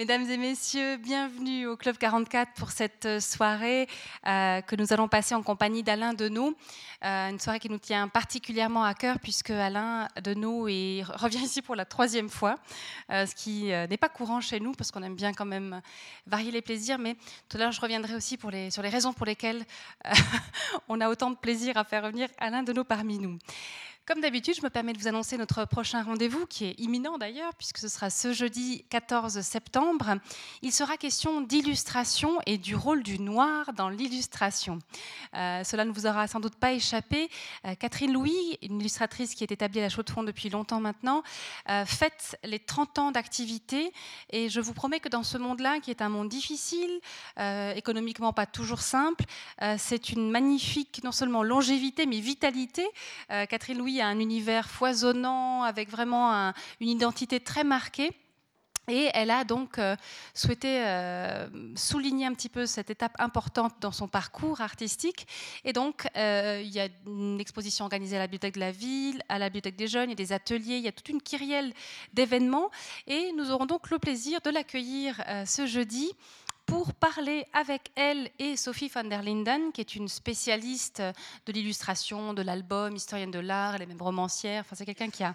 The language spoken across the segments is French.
Mesdames et messieurs, bienvenue au Club 44 pour cette euh, soirée euh, que nous allons passer en compagnie d'Alain Deneau. Euh, une soirée qui nous tient particulièrement à cœur puisque Alain Deneau est, revient ici pour la troisième fois, ce qui n'est pas courant chez nous parce qu'on aime bien quand même varier les plaisirs. Mais tout à l'heure, je reviendrai aussi sur les raisons pour lesquelles on a autant de plaisir à faire revenir Alain Deneau parmi nous. Comme d'habitude, je me permets de vous annoncer notre prochain rendez-vous, qui est imminent d'ailleurs, puisque ce sera ce jeudi 14 septembre. Il sera question d'illustration et du rôle du noir dans l'illustration. Euh, cela ne vous aura sans doute pas échappé. Euh, Catherine Louis, une illustratrice qui est établie à la Chaux-de-Fonds depuis longtemps maintenant, euh, fête les 30 ans d'activité. Et je vous promets que dans ce monde-là, qui est un monde difficile, économiquement pas toujours simple, c'est une magnifique, non seulement longévité, mais vitalité. Catherine Louis un univers foisonnant, avec vraiment une identité très marquée. Et elle a donc euh, souhaité euh, souligner un petit peu cette étape importante dans son parcours artistique. Et donc, euh, il y a une exposition organisée à la Bibliothèque de la Ville, à la Bibliothèque des Jeunes, il y a des ateliers, il y a toute une kyrielle d'événements. Et nous aurons donc le plaisir de l'accueillir ce jeudi pour parler avec elle et Sophie van der Linden, qui est une spécialiste de l'illustration, de l'album, historienne de l'art, elle est même romancière. Enfin, c'est quelqu'un qui a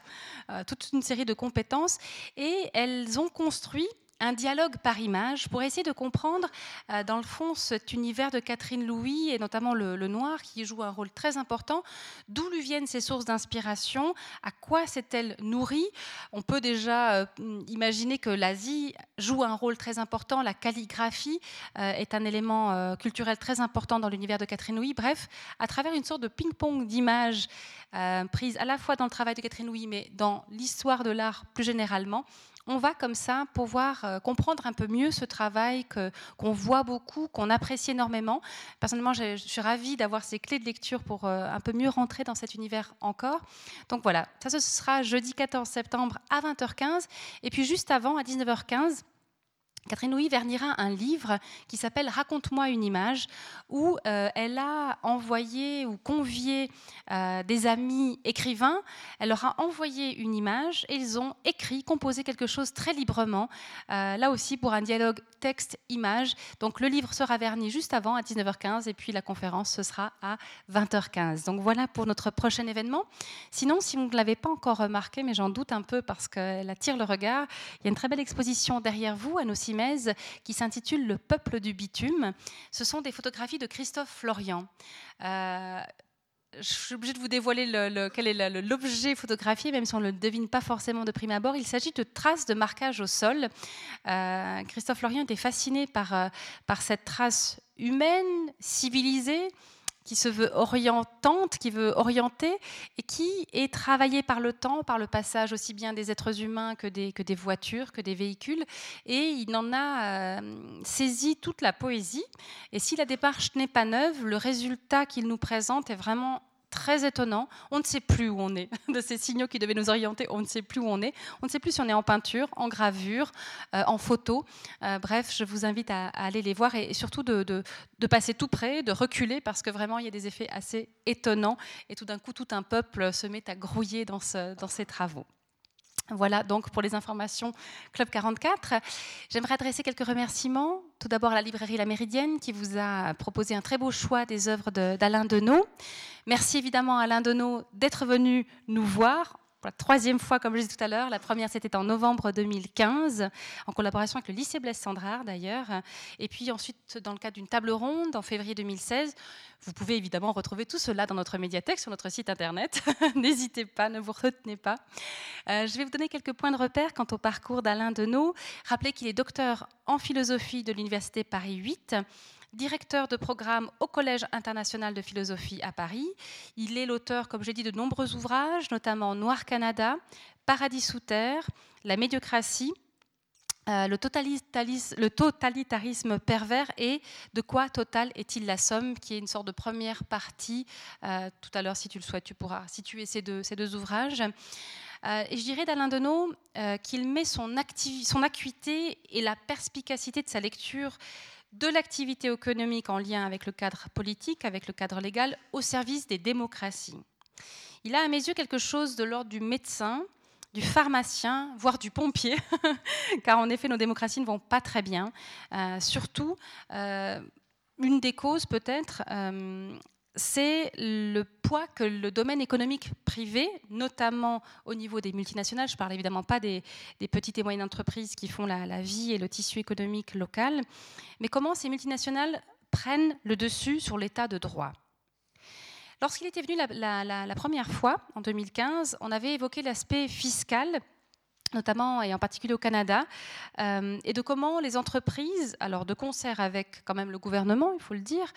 euh, toute une série de compétences. Et elles ont construit un dialogue par image pour essayer de comprendre, euh, dans le fond, cet univers de Catherine Louis et notamment le, noir qui joue un rôle très important. D'où lui viennent ses sources d'inspiration? À quoi s'est-elle nourrie? On peut déjà euh, imaginer que l'Asie joue un rôle très important. La calligraphie euh, est un élément culturel très important dans l'univers de Catherine Louis. Bref, à travers une sorte de ping-pong d'images prises à la fois dans le travail de Catherine Louis, mais dans l'histoire de l'art plus généralement, on va comme ça pouvoir euh, comprendre un peu mieux ce travail qu'on voit beaucoup, qu'on apprécie énormément. Personnellement, je, suis ravie d'avoir ces clés de lecture pour euh, un peu mieux rentrer dans cet univers encore. Donc voilà, ça ce sera jeudi 14 septembre à 20h15. Et puis juste avant, à 19h15, Catherine Louis vernira un livre qui s'appelle Raconte-moi une image, où euh, elle a envoyé ou convié euh, des amis écrivains. Elle leur a envoyé une image et ils ont écrit, composé quelque chose très librement, euh, là aussi pour un dialogue texte-image. Donc le livre sera verni juste avant à 19h15 et puis la conférence ce sera à 20h15. Donc voilà pour notre prochain événement. Sinon, si vous ne l'avez pas encore remarqué, mais j'en doute un peu parce qu'elle attire le regard, il y a une très belle exposition derrière vous à nos qui s'intitule Le peuple du bitume. Ce sont des photographies de Christophe Florian. Euh, je suis obligée de vous dévoiler le, quel est l'objet photographié, même si on ne le devine pas forcément de prime abord. Il s'agit de traces de marquage au sol. Euh, Christophe Florian était fasciné par, euh, par cette trace humaine, civilisée, qui se veut orientante, qui veut orienter et qui est travaillée par le temps, par le passage aussi bien des êtres humains que des, voitures, que des véhicules. Et il en a euh, saisi toute la poésie. Et si la démarche n'est pas neuve, le résultat qu'il nous présente est vraiment très étonnant. On ne sait plus où on est. De ces signaux qui devaient nous orienter, on ne sait plus où on est. On ne sait plus si on est en peinture, en gravure, euh, en photo. Euh, bref, je vous invite à, aller les voir et, surtout de, passer tout près, de reculer parce que vraiment il y a des effets assez étonnants et tout d'un coup tout un peuple se met à grouiller dans, ce, dans ces travaux. Voilà donc pour les informations Club 44. J'aimerais adresser quelques remerciements. Tout d'abord à la librairie La Méridienne qui vous a proposé un très beau choix des œuvres d'Alain Deneau. Merci évidemment à Alain Deneau d'être venu nous voir troisième fois, comme je disais tout à l'heure. La première, c'était en novembre 2015, en collaboration avec le lycée Blaise Sandrard d'ailleurs. Et puis ensuite, dans le cadre d'une table ronde en février 2016. Vous pouvez évidemment retrouver tout cela dans notre médiathèque, sur notre site internet. N'hésitez pas, ne vous retenez pas. Euh, je vais vous donner quelques points de repère quant au parcours d'Alain Deneau. Rappelez qu'il est docteur en philosophie de l'Université Paris 8 directeur de programme au Collège international de philosophie à Paris. Il est l'auteur, comme j'ai dit, de nombreux ouvrages, notamment Noir Canada, Paradis sous terre, La médiocratie, euh, le, totalitarisme, pervers et De quoi total est-il la somme, qui est une sorte de première partie. Euh, tout à l'heure, si tu le souhaites, tu pourras situer ces deux, ces deux ouvrages. Euh, et je dirais d'Alain Deneau qu'il met son, son acuité et la perspicacité de sa lecture de l'activité économique en lien avec le cadre politique, avec le cadre légal, au service des démocraties. Il a à mes yeux quelque chose de l'ordre du médecin, du pharmacien, voire du pompier, car en effet nos démocraties ne vont pas très bien. surtout, une des causes peut-être, c'est le poids que le domaine économique privé, notamment au niveau des multinationales, je parle évidemment pas des, petites et moyennes entreprises qui font la, vie et le tissu économique local, mais comment ces multinationales prennent le dessus sur l'état de droit. Lorsqu'il était venu la, première fois, en 2015, on avait évoqué l'aspect fiscal notamment et en particulier au Canada, euh, et de comment les entreprises, alors de concert avec quand même le gouvernement, il faut le dire,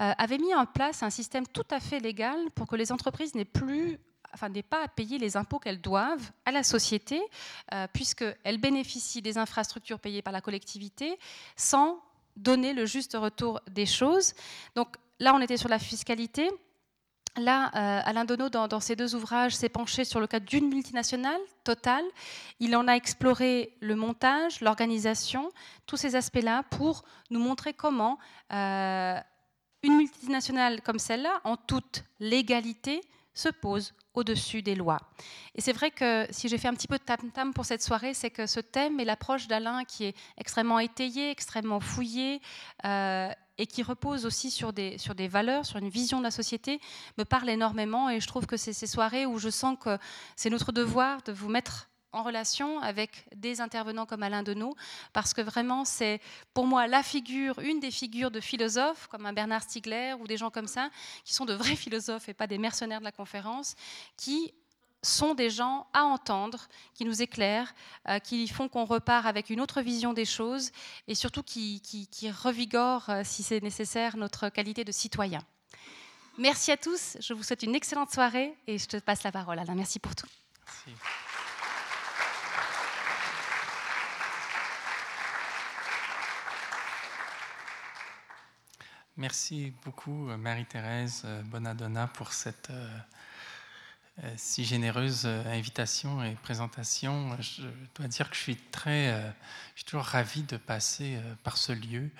euh, avaient mis en place un système tout à fait légal pour que les entreprises n'aient plus enfin, n'aient pas à payer les impôts qu'elles doivent à la société, euh, puisqu'elles bénéficient des infrastructures payées par la collectivité sans donner le juste retour des choses. Donc là, on était sur la fiscalité. Là, euh, Alain Donneau, dans, ses deux ouvrages, s'est penché sur le cas d'une multinationale, totale. Il en a exploré le montage, l'organisation, tous ces aspects-là pour nous montrer comment euh, une multinationale comme celle-là, en toute légalité, se pose au-dessus des lois. Et c'est vrai que si j'ai fait un petit peu de tam-tam pour cette soirée, c'est que ce thème et l'approche d'Alain qui est extrêmement étayée, extrêmement fouillée, euh, et qui repose aussi sur des, sur des valeurs, sur une vision de la société, me parle énormément. Et je trouve que c'est ces soirées où je sens que c'est notre devoir de vous mettre en relation avec des intervenants comme Alain Deneau, parce que vraiment, c'est pour moi la figure, une des figures de philosophes, comme un Bernard Stiegler ou des gens comme ça, qui sont de vrais philosophes et pas des mercenaires de la conférence, qui sont des gens à entendre, qui nous éclairent, euh, qui font qu'on repart avec une autre vision des choses et surtout qui, revigorent, euh, si c'est nécessaire, notre qualité de citoyen. Merci à tous, je vous souhaite une excellente soirée et je te passe la parole. Alain, merci pour tout. Merci. Beaucoup, Marie-Thérèse Bonadonna, pour cette euh, si généreuse euh, invitation et présentation. Je dois dire que je suis très, euh, je suis toujours ravi de passer par ce lieu,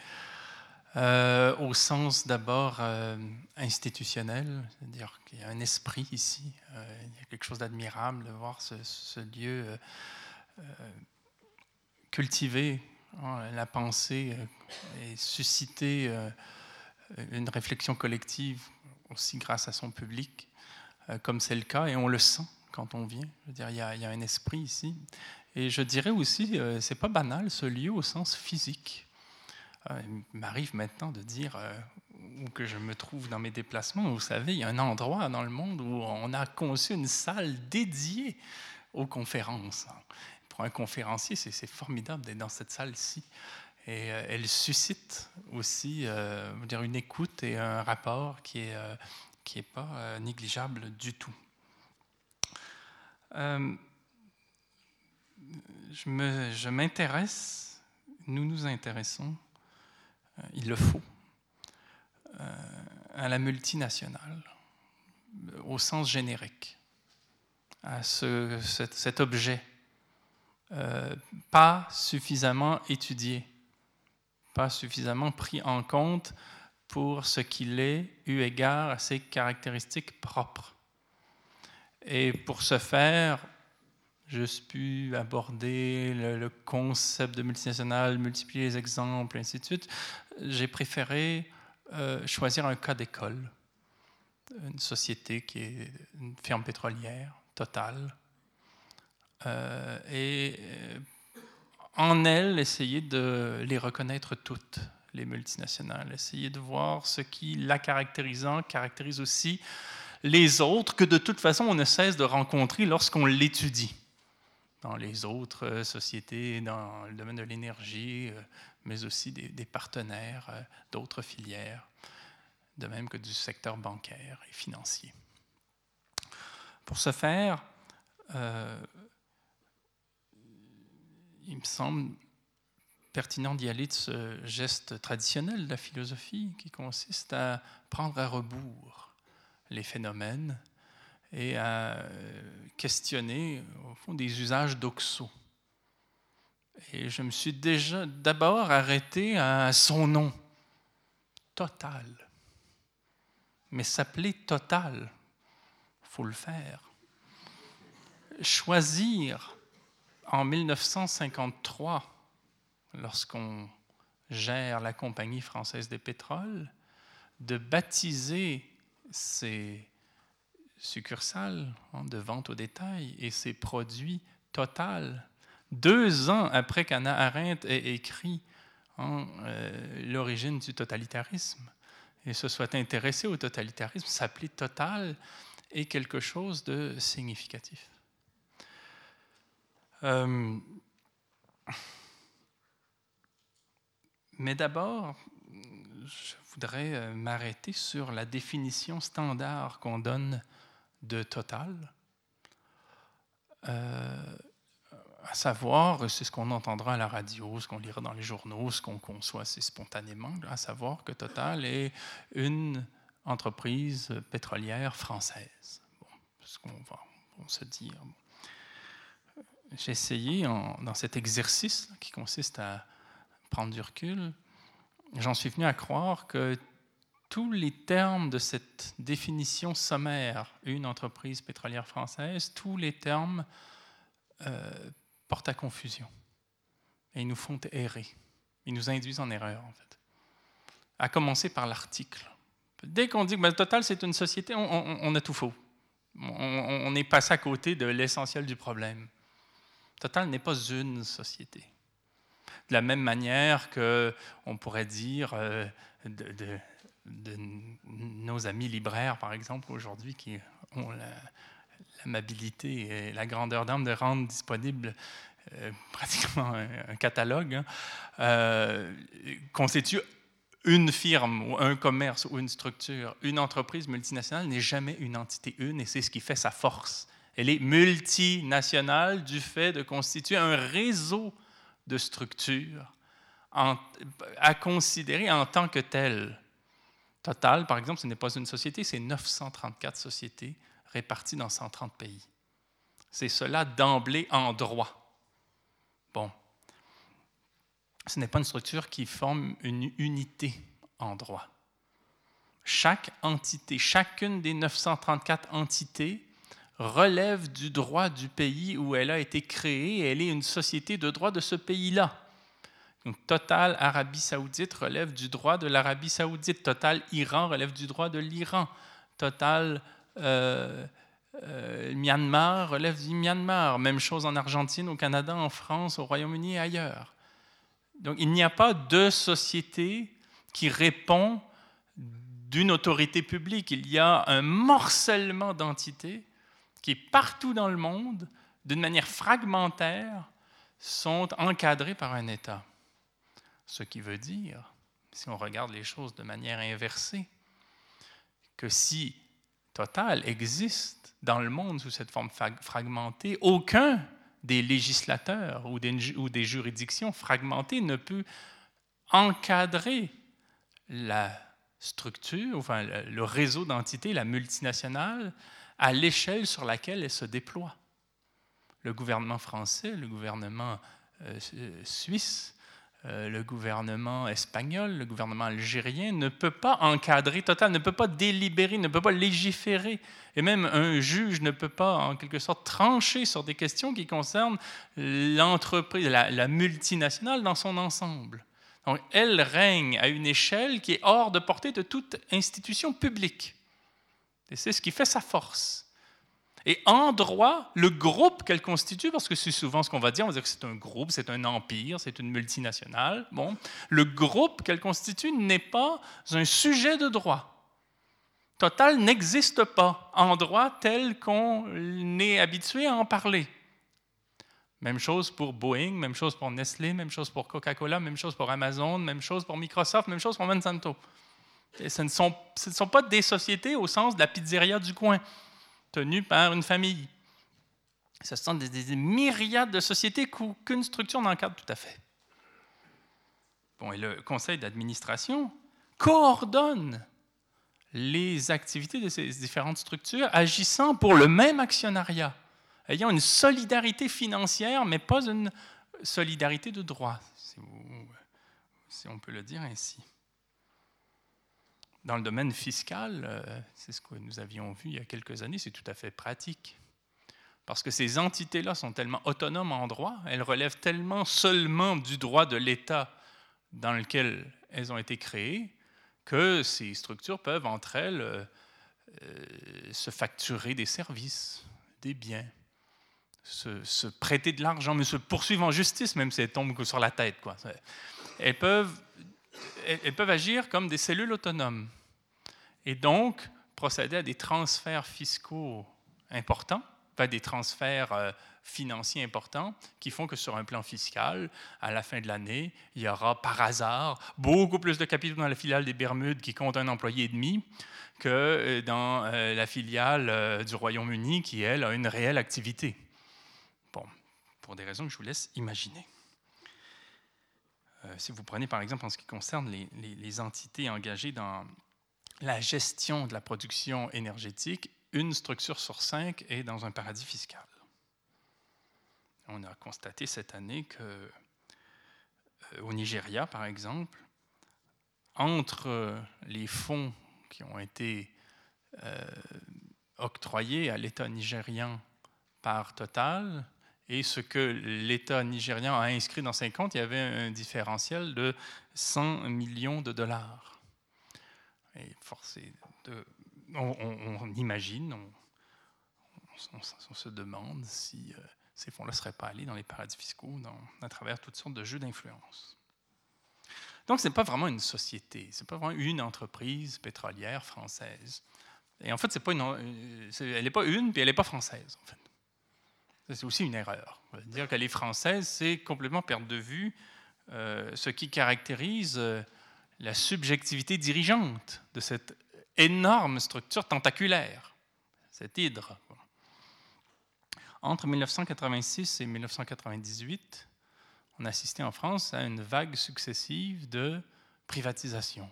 au sens d'abord institutionnel, c'est-à-dire qu'il y a un esprit ici, il y a quelque chose d'admirable de voir ce, lieu cultiver hein, la pensée et susciter une réflexion collective aussi grâce à son public. Euh, comme c'est le cas, et on le sent quand on vient. Je veux dire, il y a, un esprit ici. Et je dirais aussi, euh, c'est pas banal ce lieu au sens physique. Euh, il m'arrive maintenant de dire où que je me trouve dans mes déplacements. Vous savez, il y a un endroit dans le monde où on a conçu une salle dédiée aux conférences. Pour un conférencier, c'est formidable d'être dans cette salle-ci. Et elle suscite aussi dire, une écoute et un rapport qui est qui n'est pas euh, négligeable du tout. Euh, je m'intéresse, nous nous intéressons, euh, il le faut, à la multinationale, au sens générique, à ce, cet, objet pas suffisamment étudié, pas suffisamment pris en compte pour ce qu'il est, eu égard à ses caractéristiques propres. Et pour ce faire, je pu aborder le, concept de multinational, multiplier les exemples, et ainsi de suite. J'ai préféré euh, choisir un cas d'école, une société qui est une firme pétrolière totale, euh, et euh, en elle essayer de les reconnaître toutes, les multinationales. Essayer de voir ce qui, la caractérisant, caractérise aussi les autres que de toute façon on ne cesse de rencontrer lorsqu'on l'étudie dans les autres euh, sociétés, dans le domaine de l'énergie, euh, mais aussi des, partenaires euh, d'autres filières, de même que du secteur bancaire et financier. Pour ce faire, il me semble pertinent d'y aller de ce geste traditionnel de la philosophie qui consiste à prendre à rebours les phénomènes et à questionner au fond des usages d'oxo. Et je me suis déjà d'abord arrêté à son nom, Total. Mais s'appeler Total, faut le faire. choisir en 1953, lorsqu'on gère la Compagnie française des pétroles, de baptiser ces succursales hein, de vente au détail et ces produits Total, deux ans après qu'Anna Arendt ait écrit hein, euh, l'origine du totalitarisme et se soit intéressée au totalitarisme, s'appeler Total est quelque chose de significatif. Euh, mais d'abord, je voudrais euh, m'arrêter sur la définition standard qu'on donne de total. Euh, à savoir, c'est ce qu'on entendra à la radio, ce qu'on lira dans les journaux, ce qu'on conçoit assez spontanément, à savoir que Total est une entreprise pétrolière française. Bon, ce qu'on va se dire. J'ai essayé, dans cet exercice qui consiste à prendre du recul, j'en suis venu à croire que tous les termes de cette définition sommaire, une entreprise pétrolière française, tous les termes euh, portent à confusion et ils nous font errer. Ils nous induisent en erreur, en fait. À commencer par l'article. Dès qu'on dit que ben, Total, c'est une société, on, a tout faux. On, est passé à côté de l'essentiel du problème. Total n'est pas une société. De la même manière qu'on pourrait dire euh, de, nos amis libraires, par exemple, aujourd'hui, qui ont l'amabilité et la grandeur d'âme de rendre disponible euh, pratiquement un, catalogue, hein, euh, constitue une firme ou un commerce ou une structure, une entreprise multinationale n'est jamais une entité une et c'est ce qui fait sa force. Elle est multinationale du fait de constituer un réseau de structures à considérer en tant que telles. Total, par exemple, ce n'est pas une société, c'est 934 sociétés réparties dans 130 pays. C'est cela d'emblée en droit. Bon. Ce n'est pas une structure qui forme une unité en droit. Chaque entité, chacune des 934 entités relève du droit du pays où elle a été créée elle est une société de droit de ce pays-là. Donc, Total Arabie Saoudite relève du droit de l'Arabie Saoudite. Total Iran relève du droit de l'Iran. Total euh, euh, Myanmar relève du Myanmar. Même chose en Argentine, au Canada, en France, au Royaume-Uni et ailleurs. Donc, il n'y a pas de société qui répond d'une autorité publique. Il y a un morcellement d'entités qui, partout dans le monde, d'une manière fragmentaire, sont encadrées par un État. Ce qui veut dire, si on regarde les choses de manière inversée, que si Total existe dans le monde sous cette forme fragmentée, aucun des législateurs ou des, juridictions fragmentées ne peut encadrer la structure, enfin le réseau d'entités, la multinationale, à l'échelle sur laquelle elle se déploie. Le gouvernement français, le gouvernement euh, suisse, euh, le gouvernement espagnol, le gouvernement algérien ne peut pas encadrer total, ne peut pas délibérer, ne peut pas légiférer. Et même un juge ne peut pas, en quelque sorte, trancher sur des questions qui concernent l'entreprise, la, multinationale dans son ensemble. Donc, elle règne à une échelle qui est hors de portée de toute institution publique. Et c'est ce qui fait sa force. Et en droit, le groupe qu'elle constitue, parce que c'est souvent ce qu'on va dire, on va dire que c'est un groupe, c'est un empire, c'est une multinationale. Bon, le groupe qu'elle constitue n'est pas un sujet de droit. Total n'existe pas en droit tel qu'on est habitué à en parler. Même chose pour Boeing, même chose pour Nestlé, même chose pour Coca-Cola, même chose pour Amazon, même chose pour Microsoft, même chose pour Monsanto. Ce ne sont, pas des sociétés au sens de la pizzeria du coin tenue par une famille. Ce sont des, myriades de sociétés qu'aucune structure n'encadre tout à fait. Bon, et le conseil d'administration coordonne les activités de ces différentes structures agissant pour le même actionnariat, ayant une solidarité financière, mais pas une solidarité de droit, si on peut le dire ainsi. Dans le domaine fiscal, euh, c'est ce que nous avions vu il y a quelques années, c'est tout à fait pratique. Parce que ces entités-là sont tellement autonomes en droit, elles relèvent tellement seulement du droit de l'État dans lequel elles ont été créées, que ces structures peuvent entre elles euh, euh, se facturer des services, des biens, se, prêter de l'argent, mais se poursuivre en justice, même si elles tombent sur la tête. Quoi. Elles, peuvent, elles peuvent agir comme des cellules autonomes et donc procéder à des transferts fiscaux importants, des transferts euh, financiers importants qui font que sur un plan fiscal, à la fin de l'année, il y aura par hasard beaucoup plus de capitaux dans la filiale des Bermudes qui compte un employé et demi que euh, dans euh, la filiale du Royaume-Uni qui, elle, a une réelle activité. Bon, pour des raisons que je vous laisse imaginer. Si vous prenez par exemple en ce qui concerne les entités engagées dans la gestion de la production énergétique, une structure sur cinq est dans un paradis fiscal. On a constaté cette année que euh, au Nigeria, par exemple, entre les fonds qui ont été euh, octroyés à l'État nigérian par Total et ce que l'État nigérian a inscrit dans ses comptes, il y avait un différentiel de 100 millions de dollars. Et forcé on, imagine, on, se demande si euh, ces fonds-là ne seraient pas allés dans les paradis fiscaux à travers toutes sortes de jeux d'influence. Donc, ce n'est pas vraiment une société, ce n'est pas vraiment une entreprise pétrolière française. Et en fait, c'est pas une, euh, elle n'est pas une, puis elle n'est pas française, en fait. C'est aussi une erreur. Dire qu'elle est française, c'est complètement perdre de vue euh, ce qui caractérise la subjectivité dirigeante de cette énorme structure tentaculaire, cette hydre. Entre 1986 et 1998, on assistait en France à une vague successive de privatisation.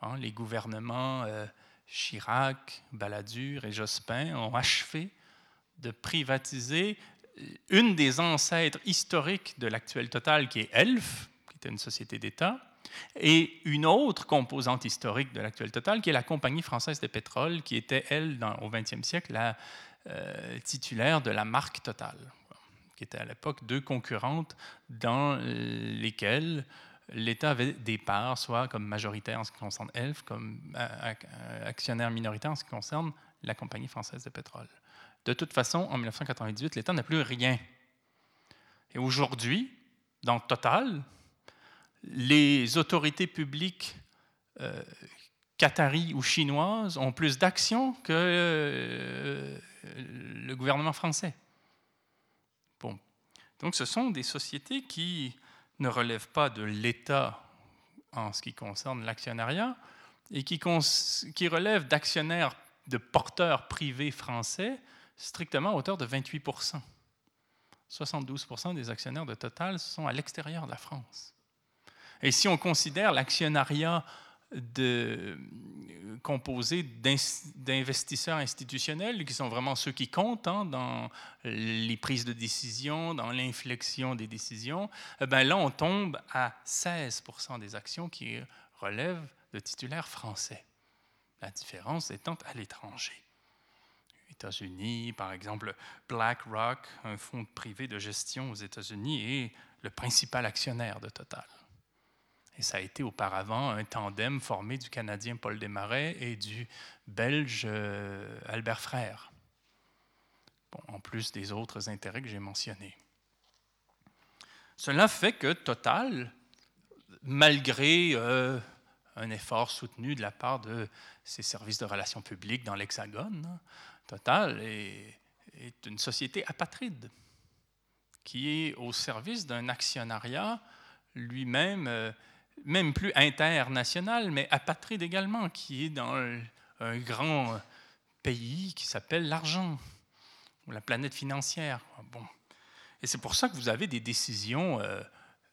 Hein, les gouvernements euh, Chirac, Balladur et Jospin ont achevé de privatiser une des ancêtres historiques de l'actuel Total, qui est Elf, qui était une société d'État, et une autre composante historique de l'actuel Total, qui est la Compagnie française de pétrole, qui était, elle, au XXe siècle, la euh, titulaire de la marque Total, qui était à l'époque deux concurrentes dans lesquelles l'État avait des parts, soit comme majoritaire en ce qui concerne ELF, comme euh, actionnaire minoritaire en ce qui concerne la Compagnie française de pétrole. De toute façon, en 1998, l'État n'a plus rien. Et aujourd'hui, dans Total, les autorités publiques euh, ou chinoises ont plus d'actions que euh, le gouvernement français. Bon. Donc ce sont des sociétés qui ne relèvent pas de l'État en ce qui concerne l'actionnariat et qui relèvent d'actionnaires, de porteurs privés français strictement à hauteur de 28% 72% des actionnaires de Total sont à l'extérieur de la France. Et si on considère l'actionnariat composé d'investisseurs institutionnels, qui sont vraiment ceux qui comptent hein, dans les prises de décision, dans l'inflexion des décisions, eh ben là, on tombe à 16% des actions qui relèvent de titulaires français. La différence étant à l'étranger. Par exemple, BlackRock, un fonds privé de gestion aux États-Unis, est le principal actionnaire de Total. Et ça a été auparavant un tandem formé du Canadien Paul Desmarais et du Belge euh, Albert Frère, en plus des autres intérêts que j'ai mentionnés. Cela fait que Total, malgré euh, un effort soutenu de la part de ses services de relations publiques dans l'Hexagone, Total est, une société apatride qui est au service d'un actionnariat lui-même euh, même plus international, mais apatride également, qui est dans un grand pays qui s'appelle l'argent, ou la planète financière. Bon. Et c'est pour ça que vous avez des décisions euh,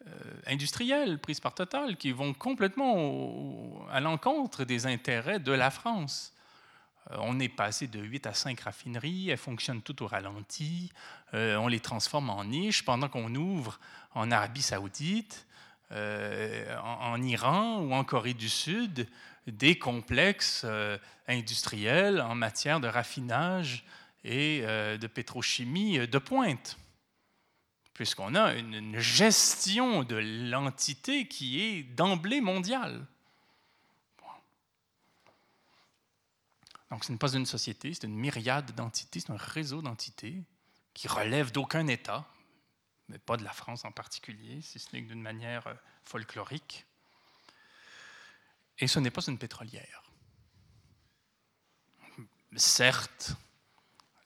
euh, industrielles prises par Total qui vont complètement à l'encontre des intérêts de la France. Euh, on est passé de 8 à 5 raffineries, elles fonctionnent toutes au ralenti, on les transforme en niches pendant qu'on ouvre en Arabie saoudite euh, en, Iran ou en Corée du Sud des complexes euh, industriels en matière de raffinage et de pétrochimie de pointe, puisqu'on a une gestion de l'entité qui est d'emblée mondiale. Donc ce n'est pas une société, c'est une myriade d'entités, c'est un réseau d'entités qui relève d'aucun État, mais pas de la France en particulier, si ce n'est que d'une manière euh, folklorique. Et ce n'est pas une pétrolière. Certes,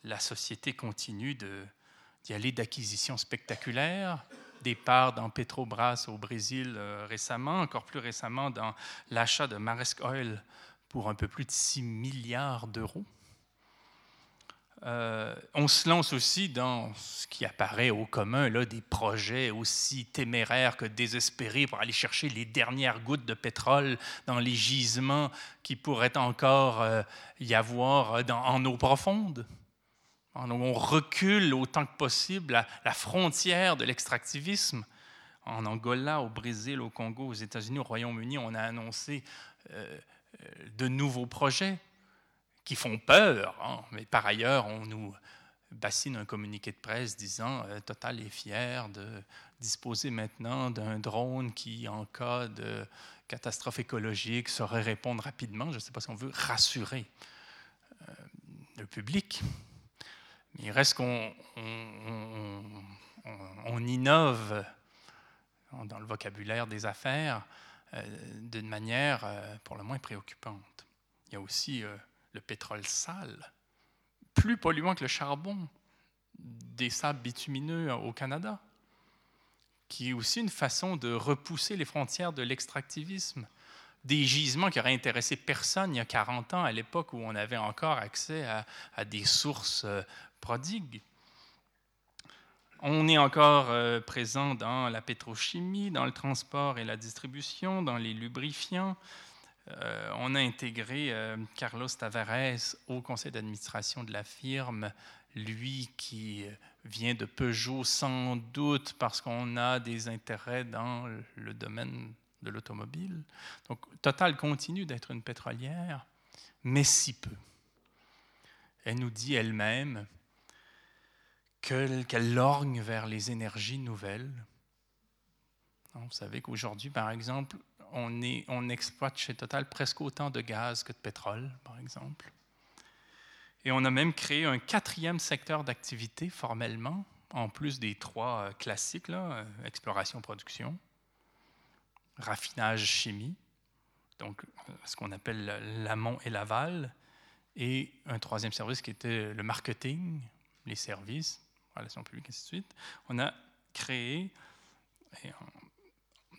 la société continue d'y aller d'acquisitions spectaculaires, des parts dans Petrobras au Brésil euh, récemment, encore plus récemment dans l'achat de Maersk Oil pour un peu plus de 6 milliards d'euros. Euh, on se lance aussi dans ce qui apparaît au commun, là, des projets aussi téméraires que désespérés pour aller chercher les dernières gouttes de pétrole dans les gisements qui pourraient encore euh, y avoir dans, en eau profonde. On recule autant que possible la, la frontière de l'extractivisme. En Angola, au Brésil, au Congo, aux États-Unis, au Royaume-Uni, on a annoncé euh, de nouveaux projets qui font peur. Hein. Mais par ailleurs, on nous bassine un communiqué de presse disant euh, Total est fier de disposer maintenant d'un drone qui, en cas de catastrophe écologique, saurait répondre rapidement. Je ne sais pas si on veut rassurer euh, le public. Mais il reste qu'on on, innove dans le vocabulaire des affaires d'une manière euh, pour le moins préoccupante. Il y a aussi euh, le pétrole sale, plus polluant que le charbon, des sables bitumineux au Canada, qui est aussi une façon de repousser les frontières de l'extractivisme. Des gisements qui auraient intéressé personne il y a 40 ans, à l'époque où on avait encore accès à, à des sources prodigues. On est encore euh, présent dans la pétrochimie, dans le transport et la distribution, dans les lubrifiants. Euh, on a intégré euh, Carlos Tavares au conseil d'administration de la firme, lui qui vient de Peugeot sans doute parce qu'on a des intérêts dans le domaine de l'automobile. Donc Total continue d'être une pétrolière, mais si peu. Elle nous dit elle-même, qu'elle lorgne vers les énergies nouvelles. Vous savez qu'aujourd'hui, par exemple, on, exploite chez Total presque autant de gaz que de pétrole, par exemple. Et on a même créé un quatrième secteur d'activité formellement, en plus des trois euh, classiques, euh, exploration, production, raffinage, chimie, donc euh, ce qu'on appelle l'amont et l'aval, et un troisième service qui était le marketing, les services, relations publiques, ainsi de suite, on a créé,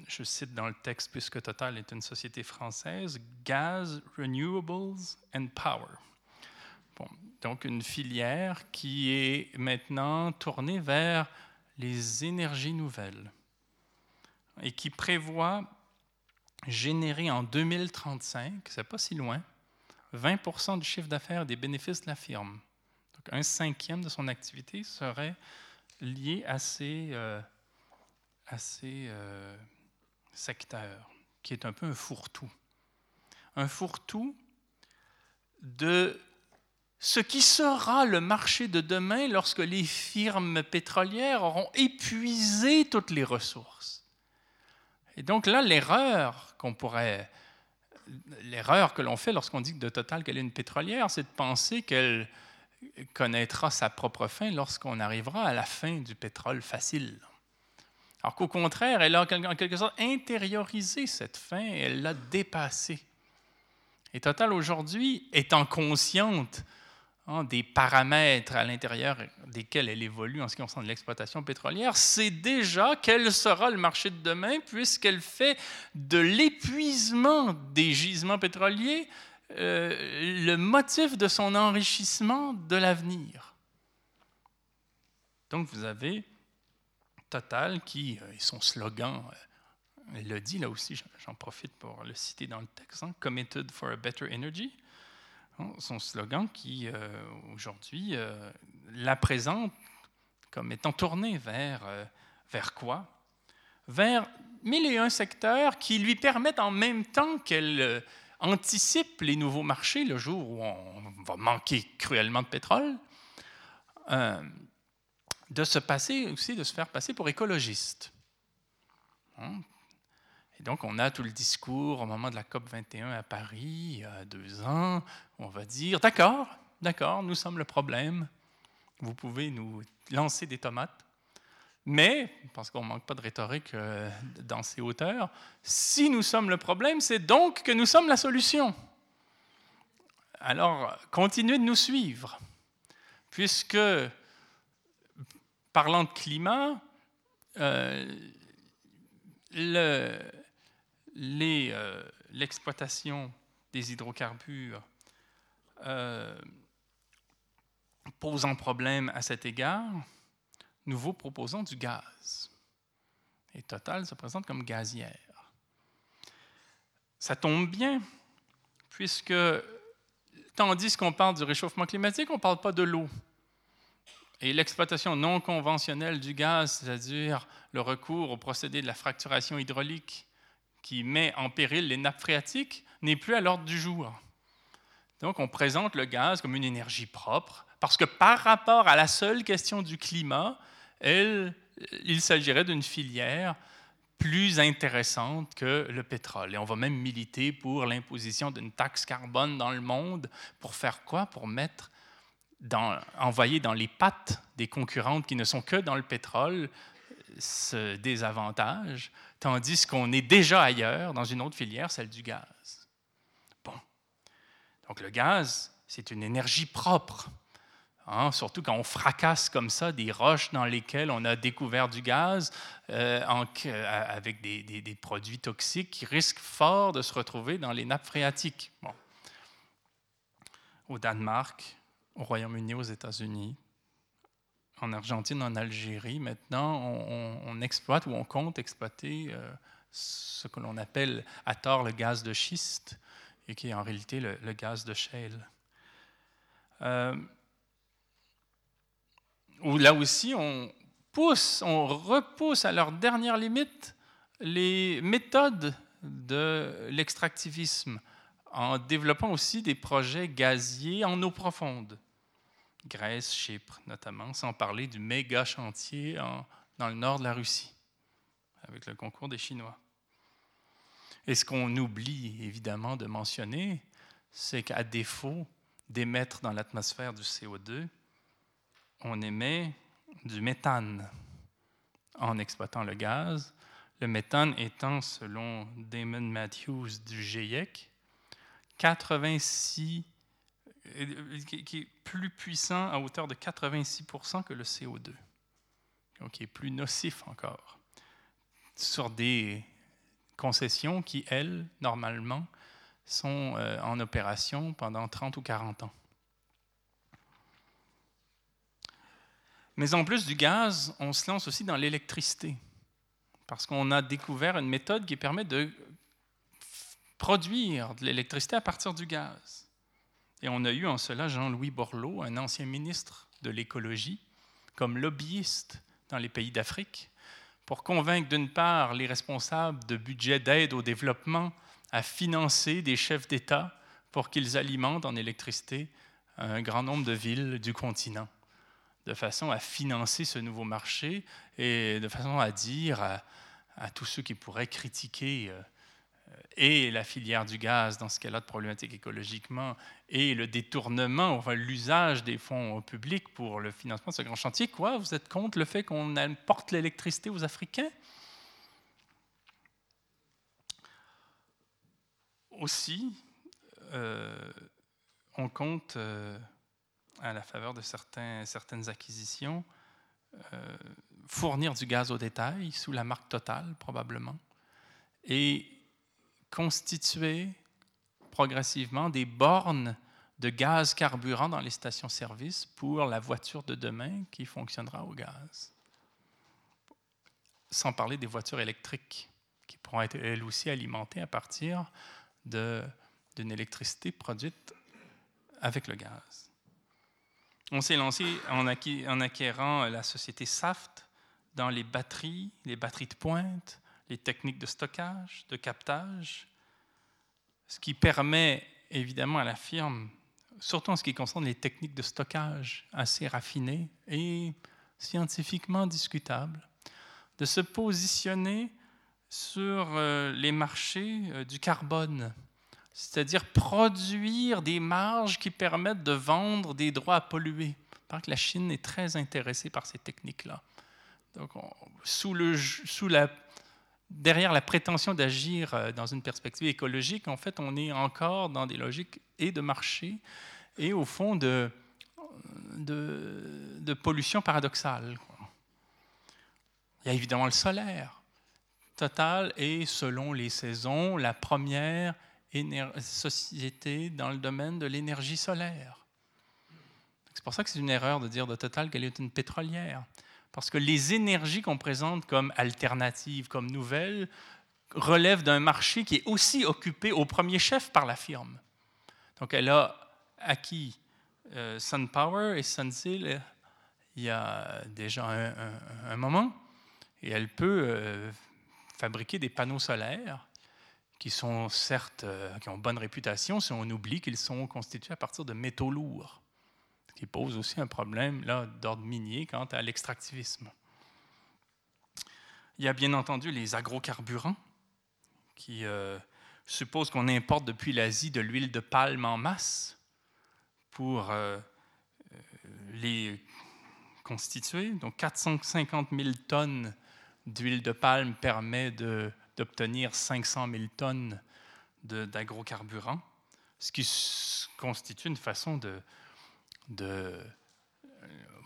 je cite dans le texte, puisque Total est une société française, Gas, Renewables and Power. Donc une filière qui est maintenant tournée vers les énergies nouvelles et qui prévoit générer en 2035, c'est pas si loin, 20% du chiffre d'affaires des bénéfices de la firme un cinquième de son activité serait lié à ces, euh, euh, secteurs, qui est un peu un fourre-tout. Un fourre-tout de ce qui sera le marché de demain lorsque les firmes pétrolières auront épuisé toutes les ressources. Et donc là, l'erreur qu'on pourrait, l'erreur que l'on fait lorsqu'on dit de Total qu'elle est une pétrolière, c'est de penser qu'elle connaîtra sa propre fin lorsqu'on arrivera à la fin du pétrole facile. Alors qu'au contraire, elle a en quelque sorte intériorisé cette fin et elle l'a dépassée. Et Total aujourd'hui, étant consciente hein, des paramètres à l'intérieur desquels elle évolue en ce qui concerne l'exploitation pétrolière, sait déjà quel sera le marché de demain puisqu'elle fait de l'épuisement des gisements pétroliers euh, le motif de son enrichissement de l'avenir. Donc vous avez Total qui, euh, son slogan, euh, le dit là aussi, j'en profite pour le citer dans le texte, hein, Committed for a Better Energy. Hein, son slogan qui, aujourd'hui, la présente comme étant tourné vers, vers quoi? Vers mille et un secteurs qui lui permettent en même temps qu'elle anticipe les nouveaux marchés le jour où on va manquer cruellement de pétrole, euh, de se passer aussi, de se faire passer pour écologiste. Hein? Et donc, on a tout le discours au moment de la COP 21 à Paris, il y a deux ans. On va dire D'accord, d'accord, nous sommes le problème. Vous pouvez nous lancer des tomates. Mais, parce qu'on ne manque pas de rhétorique euh, dans ces hauteurs, si nous sommes le problème, c'est donc que nous sommes la solution. Alors, continuez de nous suivre, puisque, parlant de climat, euh, euh, l'exploitation des hydrocarbures pose un problème à cet égard, nous vous proposons du gaz. Et Total se présente comme gazière. Ça tombe bien, puisque tandis qu'on parle du réchauffement climatique, on ne parle pas de l'eau. Et l'exploitation non conventionnelle du gaz, c'est-à-dire le recours au procédé de la fracturation hydraulique qui met en péril les nappes phréatiques, n'est plus à l'ordre du jour. Donc on présente le gaz comme une énergie propre, parce que par rapport à la seule question du climat, il s'agirait d'une filière plus intéressante que le pétrole. Et on va même militer pour l'imposition d'une taxe carbone dans le monde. Pour faire quoi? Pour mettre envoyer dans les pattes des concurrentes qui ne sont que dans le pétrole ce désavantage, tandis qu'on est déjà ailleurs, dans une autre filière, celle du gaz. Bon. Donc le gaz, c'est une énergie propre. Hein, surtout quand on fracasse comme ça des roches dans lesquelles on a découvert du gaz euh, euh, avec des, produits toxiques qui risquent fort de se retrouver dans les nappes phréatiques. Au Danemark, au Royaume-Uni, aux États-Unis, en Argentine, en Algérie, maintenant, on, exploite ou on compte exploiter euh, ce que l'on appelle à tort le gaz de schiste et qui est en réalité le, gaz de shale où là aussi on pousse, on repousse à leur dernière limite les méthodes de l'extractivisme en développant aussi des projets gaziers en eau profonde. Grèce, Chypre notamment, sans parler du méga chantier dans le nord de la Russie, avec le concours des Chinois. Et ce qu'on oublie évidemment de mentionner, c'est qu'à défaut d'émettre dans l'atmosphère du CO2, on émet du méthane en exploitant le gaz. Le méthane étant, selon Damon Matthews du GIEC, 86, euh, qui est plus puissant à hauteur de 86 que le CO2, donc qui est plus nocif encore, sur des concessions qui, elles, normalement, sont euh, en opération pendant 30 ou 40 ans. Mais en plus du gaz, on se lance aussi dans l'électricité, parce qu'on a découvert une méthode qui permet de produire de l'électricité à partir du gaz. Et on a eu en cela Jean-Louis Borloo, un ancien ministre de l'écologie, comme lobbyiste dans les pays d'Afrique, pour convaincre d'une part les responsables de budget d'aide au développement à financer des chefs d'État pour qu'ils alimentent en électricité un grand nombre de villes du continent de façon à financer ce nouveau marché et de façon à dire à, tous ceux qui pourraient critiquer euh, et la filière du gaz dans ce qu'elle a de problématique écologiquement et le détournement, enfin l'usage des fonds publics pour le financement de ce grand chantier, quoi Vous êtes contre le fait qu'on importe l'électricité aux Africains? Aussi, euh, on compte... Euh, à la faveur de certaines acquisitions, euh, fournir du gaz au détail sous la marque Total probablement, et constituer progressivement des bornes de gaz carburant dans les stations-service pour la voiture de demain qui fonctionnera au gaz. Sans parler des voitures électriques qui pourront être elles aussi alimentées à partir d'une électricité produite avec le gaz. On s'est lancé en, acquérant la société Saft dans les batteries, les batteries de pointe, les techniques de stockage, de captage, ce qui permet évidemment à la firme surtout en ce qui concerne les techniques de stockage assez raffinées et scientifiquement discutables, de se positionner sur euh, les marchés euh, du carbone, c'est-à-dire produire des marges qui permettent de vendre des droits à polluer. Que la Chine est très intéressée par ces techniques-là. Donc, sous, le, sous la, derrière la prétention d'agir euh, dans une perspective écologique, en fait, on est encore dans des logiques et de marché et au fond de, de, de pollution paradoxale. Il y a évidemment le solaire. Total est, selon les saisons, la première société dans le domaine de l'énergie solaire. C'est pour ça que c'est une erreur de dire de Total qu'elle est une pétrolière. Parce que les énergies qu'on présente comme alternatives, comme nouvelles, relèvent d'un marché qui est aussi occupé au premier chef par la firme. Donc elle a acquis euh, SunPower et SunSeal il y a déjà un, moment, et elle peut euh, fabriquer des panneaux solaires qui sont certes, euh, qui ont bonne réputation si on oublie qu'ils sont constitués à partir de métaux lourds, ce qui pose aussi un problème d'ordre minier quant à l'extractivisme. Il y a bien entendu les agrocarburants qui euh, supposent qu'on importe depuis l'Asie de l'huile de palme en masse pour euh, les constituer. Donc 450 000 tonnes d'huile de palme permet d'obtenir 500 000 tonnes d'agrocarburants, ce qui constitue une façon de, de,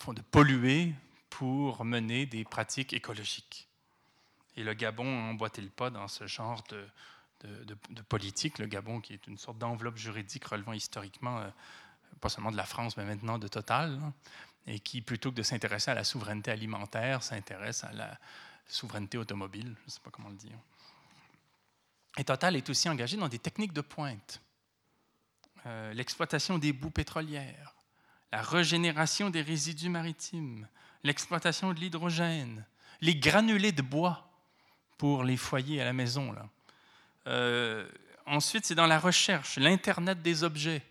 de polluer pour mener des pratiques écologiques. Et le Gabon emboîtait le pas dans ce genre de, de, politique. Le Gabon, qui est une sorte d'enveloppe juridique relevant historiquement, euh, pas seulement de la France, mais maintenant de Total, hein, et qui, plutôt que de s'intéresser à la souveraineté alimentaire, s'intéresse à la, souveraineté automobile, je ne sais pas comment le dire. Et Total est aussi engagé dans des techniques de pointe. Euh, l'exploitation des boues pétrolières, la régénération des résidus maritimes, l'exploitation de l'hydrogène, les granulés de bois pour les foyers à la maison. Euh, ensuite, c'est dans la recherche, l'Internet des objets.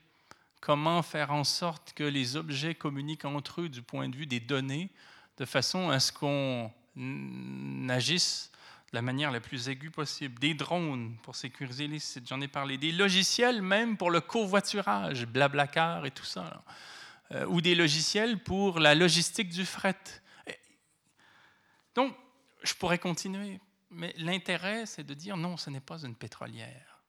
Comment faire en sorte que les objets communiquent entre eux du point de vue des données, de façon à ce qu'on agissent de la manière la plus aiguë possible. Des drones pour sécuriser les sites, j'en ai parlé. Des logiciels même pour le covoiturage, Blablacar et tout ça. Euh, ou des logiciels pour la logistique du fret. Donc, je pourrais continuer, mais l'intérêt, c'est de dire non, ce n'est pas une pétrolière.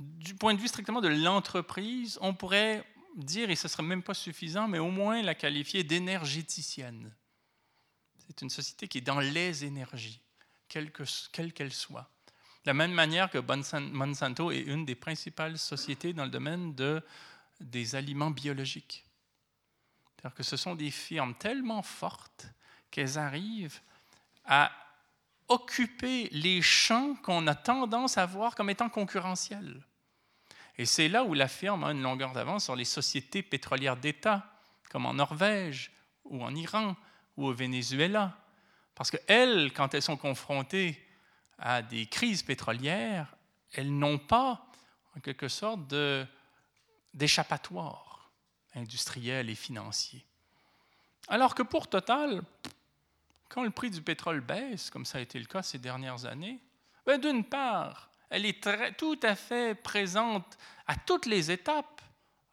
Du point de vue strictement de l'entreprise, on pourrait dire, et ce ne serait même pas suffisant, mais au moins la qualifier d'énergéticienne. C'est une société qui est dans les énergies, quelles qu'elles soient. De la même manière que Monsanto est une des principales sociétés dans le domaine de, des aliments biologiques. C'est-à-dire que ce sont des firmes tellement fortes qu'elles arrivent à occuper les champs qu'on a tendance à voir comme étant concurrentiels. Et c'est là où la firme a une longueur d'avance sur les sociétés pétrolières d'État, comme en Norvège ou en Iran, ou au Venezuela. Parce qu'elles, quand elles sont confrontées à des crises pétrolières, elles n'ont pas, en quelque sorte, d'échappatoire industriel et financier. Alors que pour Total, quand le prix du pétrole baisse, comme ça a été le cas ces dernières années, ben, d'une part, elle est très, tout à fait présente à toutes les étapes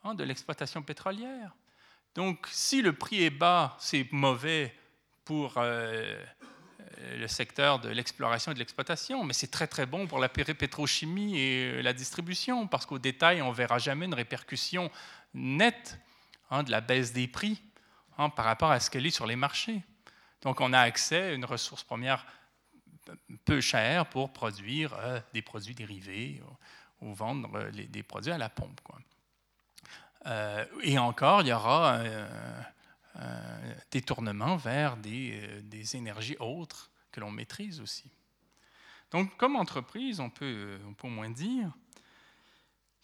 hein, de l'exploitation pétrolière. Donc, si le prix est bas, c'est mauvais pour euh, le secteur de l'exploration et de l'exploitation, mais c'est très très bon pour la pétrochimie et la distribution, parce qu'au détail, on ne verra jamais une répercussion nette hein, de la baisse des prix hein, par rapport à ce qu'elle est sur les marchés. Donc, on a accès à une ressource première peu chère pour produire euh, des produits dérivés ou, vendre euh, des produits à la pompe. Euh, et encore, il y aura détournement vers des, euh, des, énergies autres que l'on maîtrise aussi. Donc, comme entreprise, on peut, on peut au moins dire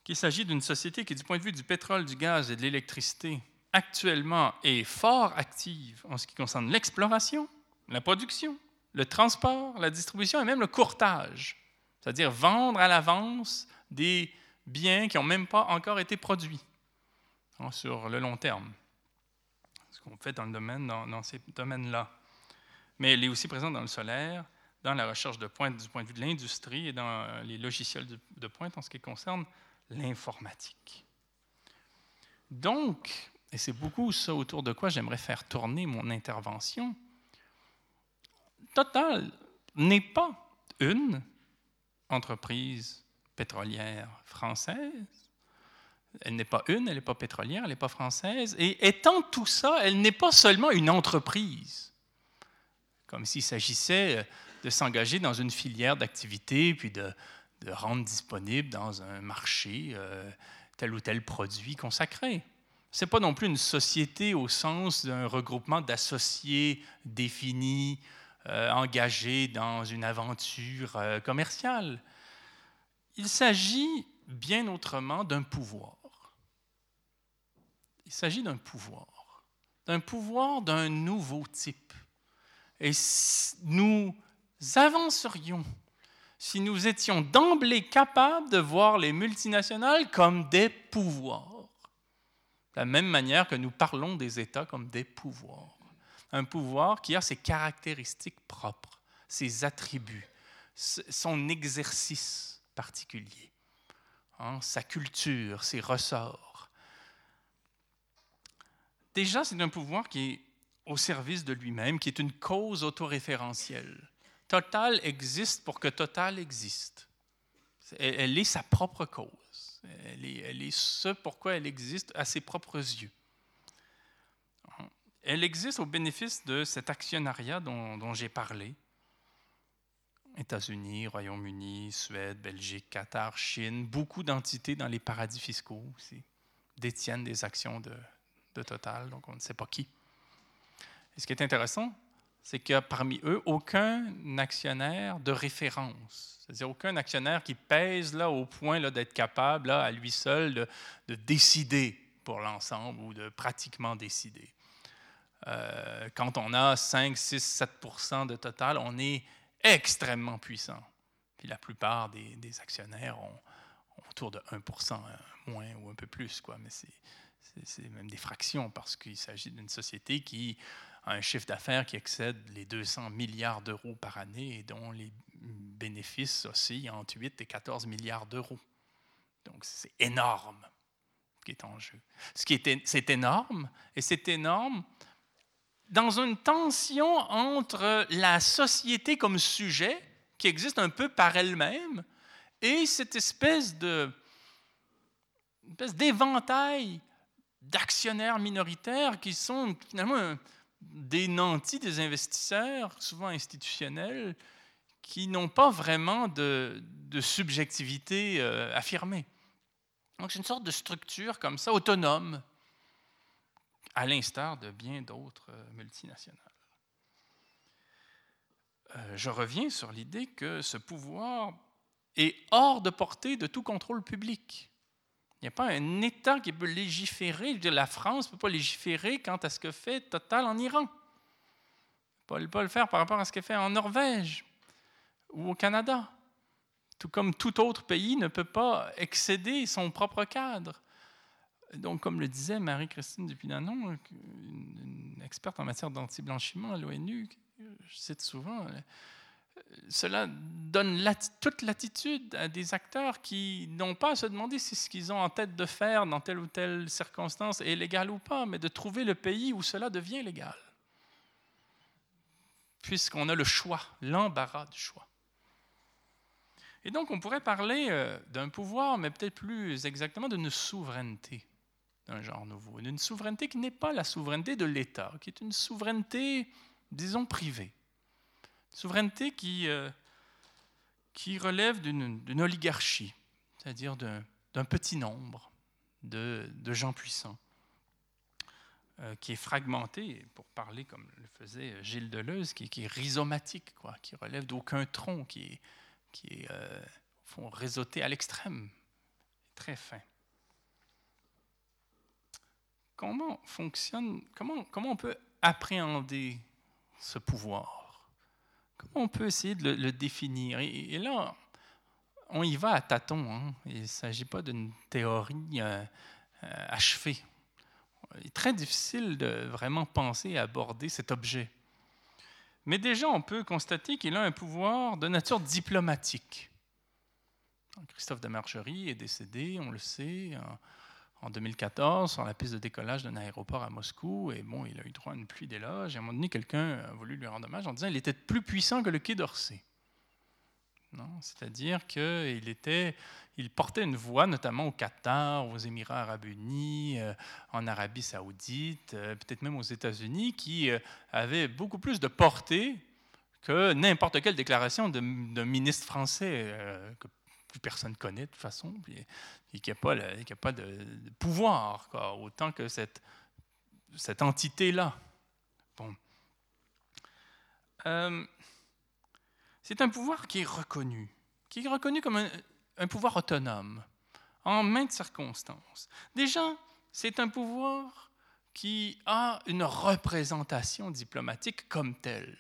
qu'il s'agit d'une société qui, du point de vue du pétrole, du gaz et de l'électricité, actuellement est fort active en ce qui concerne l'exploration, la production, le transport, la distribution et même le courtage, c'est-à-dire vendre à l'avance des biens qui n'ont même pas encore été produits. hein, sur le long terme. Qu'on fait dans le domaine, dans, ces domaines-là. Mais elle est aussi présente dans le solaire, dans la recherche de pointe du point de vue de l'industrie et dans les logiciels de pointe en ce qui concerne l'informatique. Donc, et c'est beaucoup ça autour de quoi j'aimerais faire tourner mon intervention, Total n'est pas une entreprise pétrolière française. Elle n'est pas une, elle n'est pas pétrolière, elle n'est pas française. Et étant tout ça, elle n'est pas seulement une entreprise, comme s'il s'agissait de s'engager dans une filière d'activité, puis de, rendre disponible dans un marché euh, tel ou tel produit consacré. Ce n'est pas non plus une société au sens d'un regroupement d'associés définis, euh, engagés dans une aventure euh, commerciale. Il s'agit bien autrement d'un pouvoir. Il s'agit d'un pouvoir, d'un pouvoir d'un nouveau type. Et nous avancerions si nous étions d'emblée capables de voir les multinationales comme des pouvoirs, de la même manière que nous parlons des États comme des pouvoirs. Un pouvoir qui a ses caractéristiques propres, ses attributs, son exercice particulier, hein, sa culture, ses ressorts. Déjà, c'est un pouvoir qui est au service de lui-même, qui est une cause autoréférentielle. Total existe pour que Total existe. Elle est sa propre cause. Elle est, ce pourquoi elle existe à ses propres yeux. Elle existe au bénéfice de cet actionnariat dont, j'ai parlé. États-Unis, Royaume-Uni, Suède, Belgique, Qatar, Chine, beaucoup d'entités dans les paradis fiscaux aussi détiennent des actions de, de Total, donc on ne sait pas qui. Et ce qui est intéressant, c'est a parmi eux aucun actionnaire de référence. C'est-à-dire aucun actionnaire qui pèse là au point là, d'être capable là, à lui seul de, de décider pour l'ensemble ou de pratiquement décider. Euh, quand on a 5, 6, 7% de total, on est extrêmement puissant. Puis la plupart des, actionnaires ont, autour de 1% euh, moins ou un peu plus, quoi. mais c'est même des fractions parce qu'il s'agit d'une société qui un chiffre d'affaires qui excède les 200 milliards d'euros par année et dont les bénéfices oscillent entre 8 et 14 milliards d'euros. Donc c'est énorme ce qui est en jeu. Ce qui est, c'est énorme, et c'est énorme dans une tension entre la société comme sujet, qui existe un peu par elle-même, et cette espèce de espèce d'éventail d'actionnaires minoritaires qui sont finalement des nantis des investisseurs, souvent institutionnels, qui n'ont pas vraiment de, subjectivité euh, affirmée. Donc c'est une sorte de structure comme ça, autonome, à l'instar de bien d'autres euh, multinationales. Euh, je reviens sur l'idée que ce pouvoir est hors de portée de tout contrôle public. Il n'y a pas un État qui peut légiférer. la France ne peut pas légiférer quant à ce que fait Total en Iran. Elle ne peut pas le faire par rapport à ce qu'elle fait en Norvège ou au Canada. Tout comme tout autre pays ne peut pas excéder son propre cadre. Donc, comme le disait Marie-Christine Dupuy-Danon, une, experte en matière d'anti-blanchiment à l'ONU, je cite souvent, cela donne toute l'attitude à des acteurs qui n'ont pas à se demander si ce qu'ils ont en tête de faire dans telle ou telle circonstance est légal ou pas, mais de trouver le pays où cela devient légal. Puisqu'on a le choix, l'embarras du choix. Et donc, on pourrait parler euh, d'un pouvoir, mais peut-être plus exactement d'une souveraineté d'un genre nouveau, d'une souveraineté qui n'est pas la souveraineté de l'État, qui est une souveraineté, disons, privée Souveraineté qui, euh, relève d'une oligarchie, c'est-à-dire d'un petit nombre de, gens puissants, euh, qui est fragmenté, pour parler comme le faisait Gilles Deleuze, qui, est rhizomatique, qui relève d'aucun tronc, qui est, qui est euh, fond, réseauté à l'extrême, très fin. Comment fonctionne, comment on peut appréhender ce pouvoir? Comment on peut essayer de le, définir? Et, là, on y va à tâtons. Hein. Il ne s'agit pas d'une théorie euh, euh, achevée. Il est très difficile de vraiment penser à aborder cet objet. Mais déjà, on peut constater qu'il a un pouvoir de nature diplomatique. Christophe de Margerie est décédé, on le sait, en 2014 sur la piste de décollage d'un aéroport à Moscou. Et bon, il a eu droit à une pluie d'éloges. Et à un moment donné, quelqu'un a voulu lui rendre hommage en disant qu'il était plus puissant que le Quai d'Orsay. C'est-à-dire qu'il était, il portait une voix, notamment au Qatar, aux Émirats arabes unis, euh, en Arabie saoudite, euh, peut-être même aux États-Unis, qui euh, avait beaucoup plus de portée que n'importe quelle déclaration d'un ministre français plus personne connaît de toute façon, et, qui n'a pas, pas, de, pouvoir, autant que cette, entité-là. Bon. C'est un pouvoir qui est reconnu, qui est reconnu comme un, pouvoir autonome, en maintes circonstances. Déjà, c'est un pouvoir qui a une représentation diplomatique comme telle.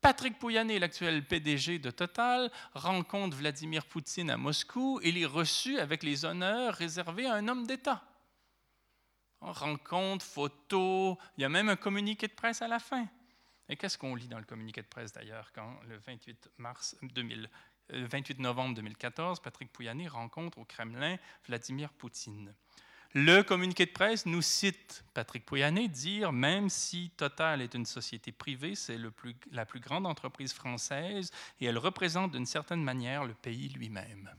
Patrick Pouyanné, l'actuel PDG de Total, rencontre Vladimir Poutine à Moscou et il est reçu avec les honneurs réservés à un homme d'État. Rencontre, photo, il y a même un communiqué de presse à la fin. Et qu'est-ce qu'on lit dans le communiqué de presse d'ailleurs quand le 28, mars 2000, 28 novembre 2014, Patrick Pouyanné rencontre au Kremlin Vladimir Poutine. Le communiqué de presse nous cite Patrick Pouyanné dire même si Total est une société privée, c'est la plus grande entreprise française et elle représente d'une certaine manière le pays lui-même.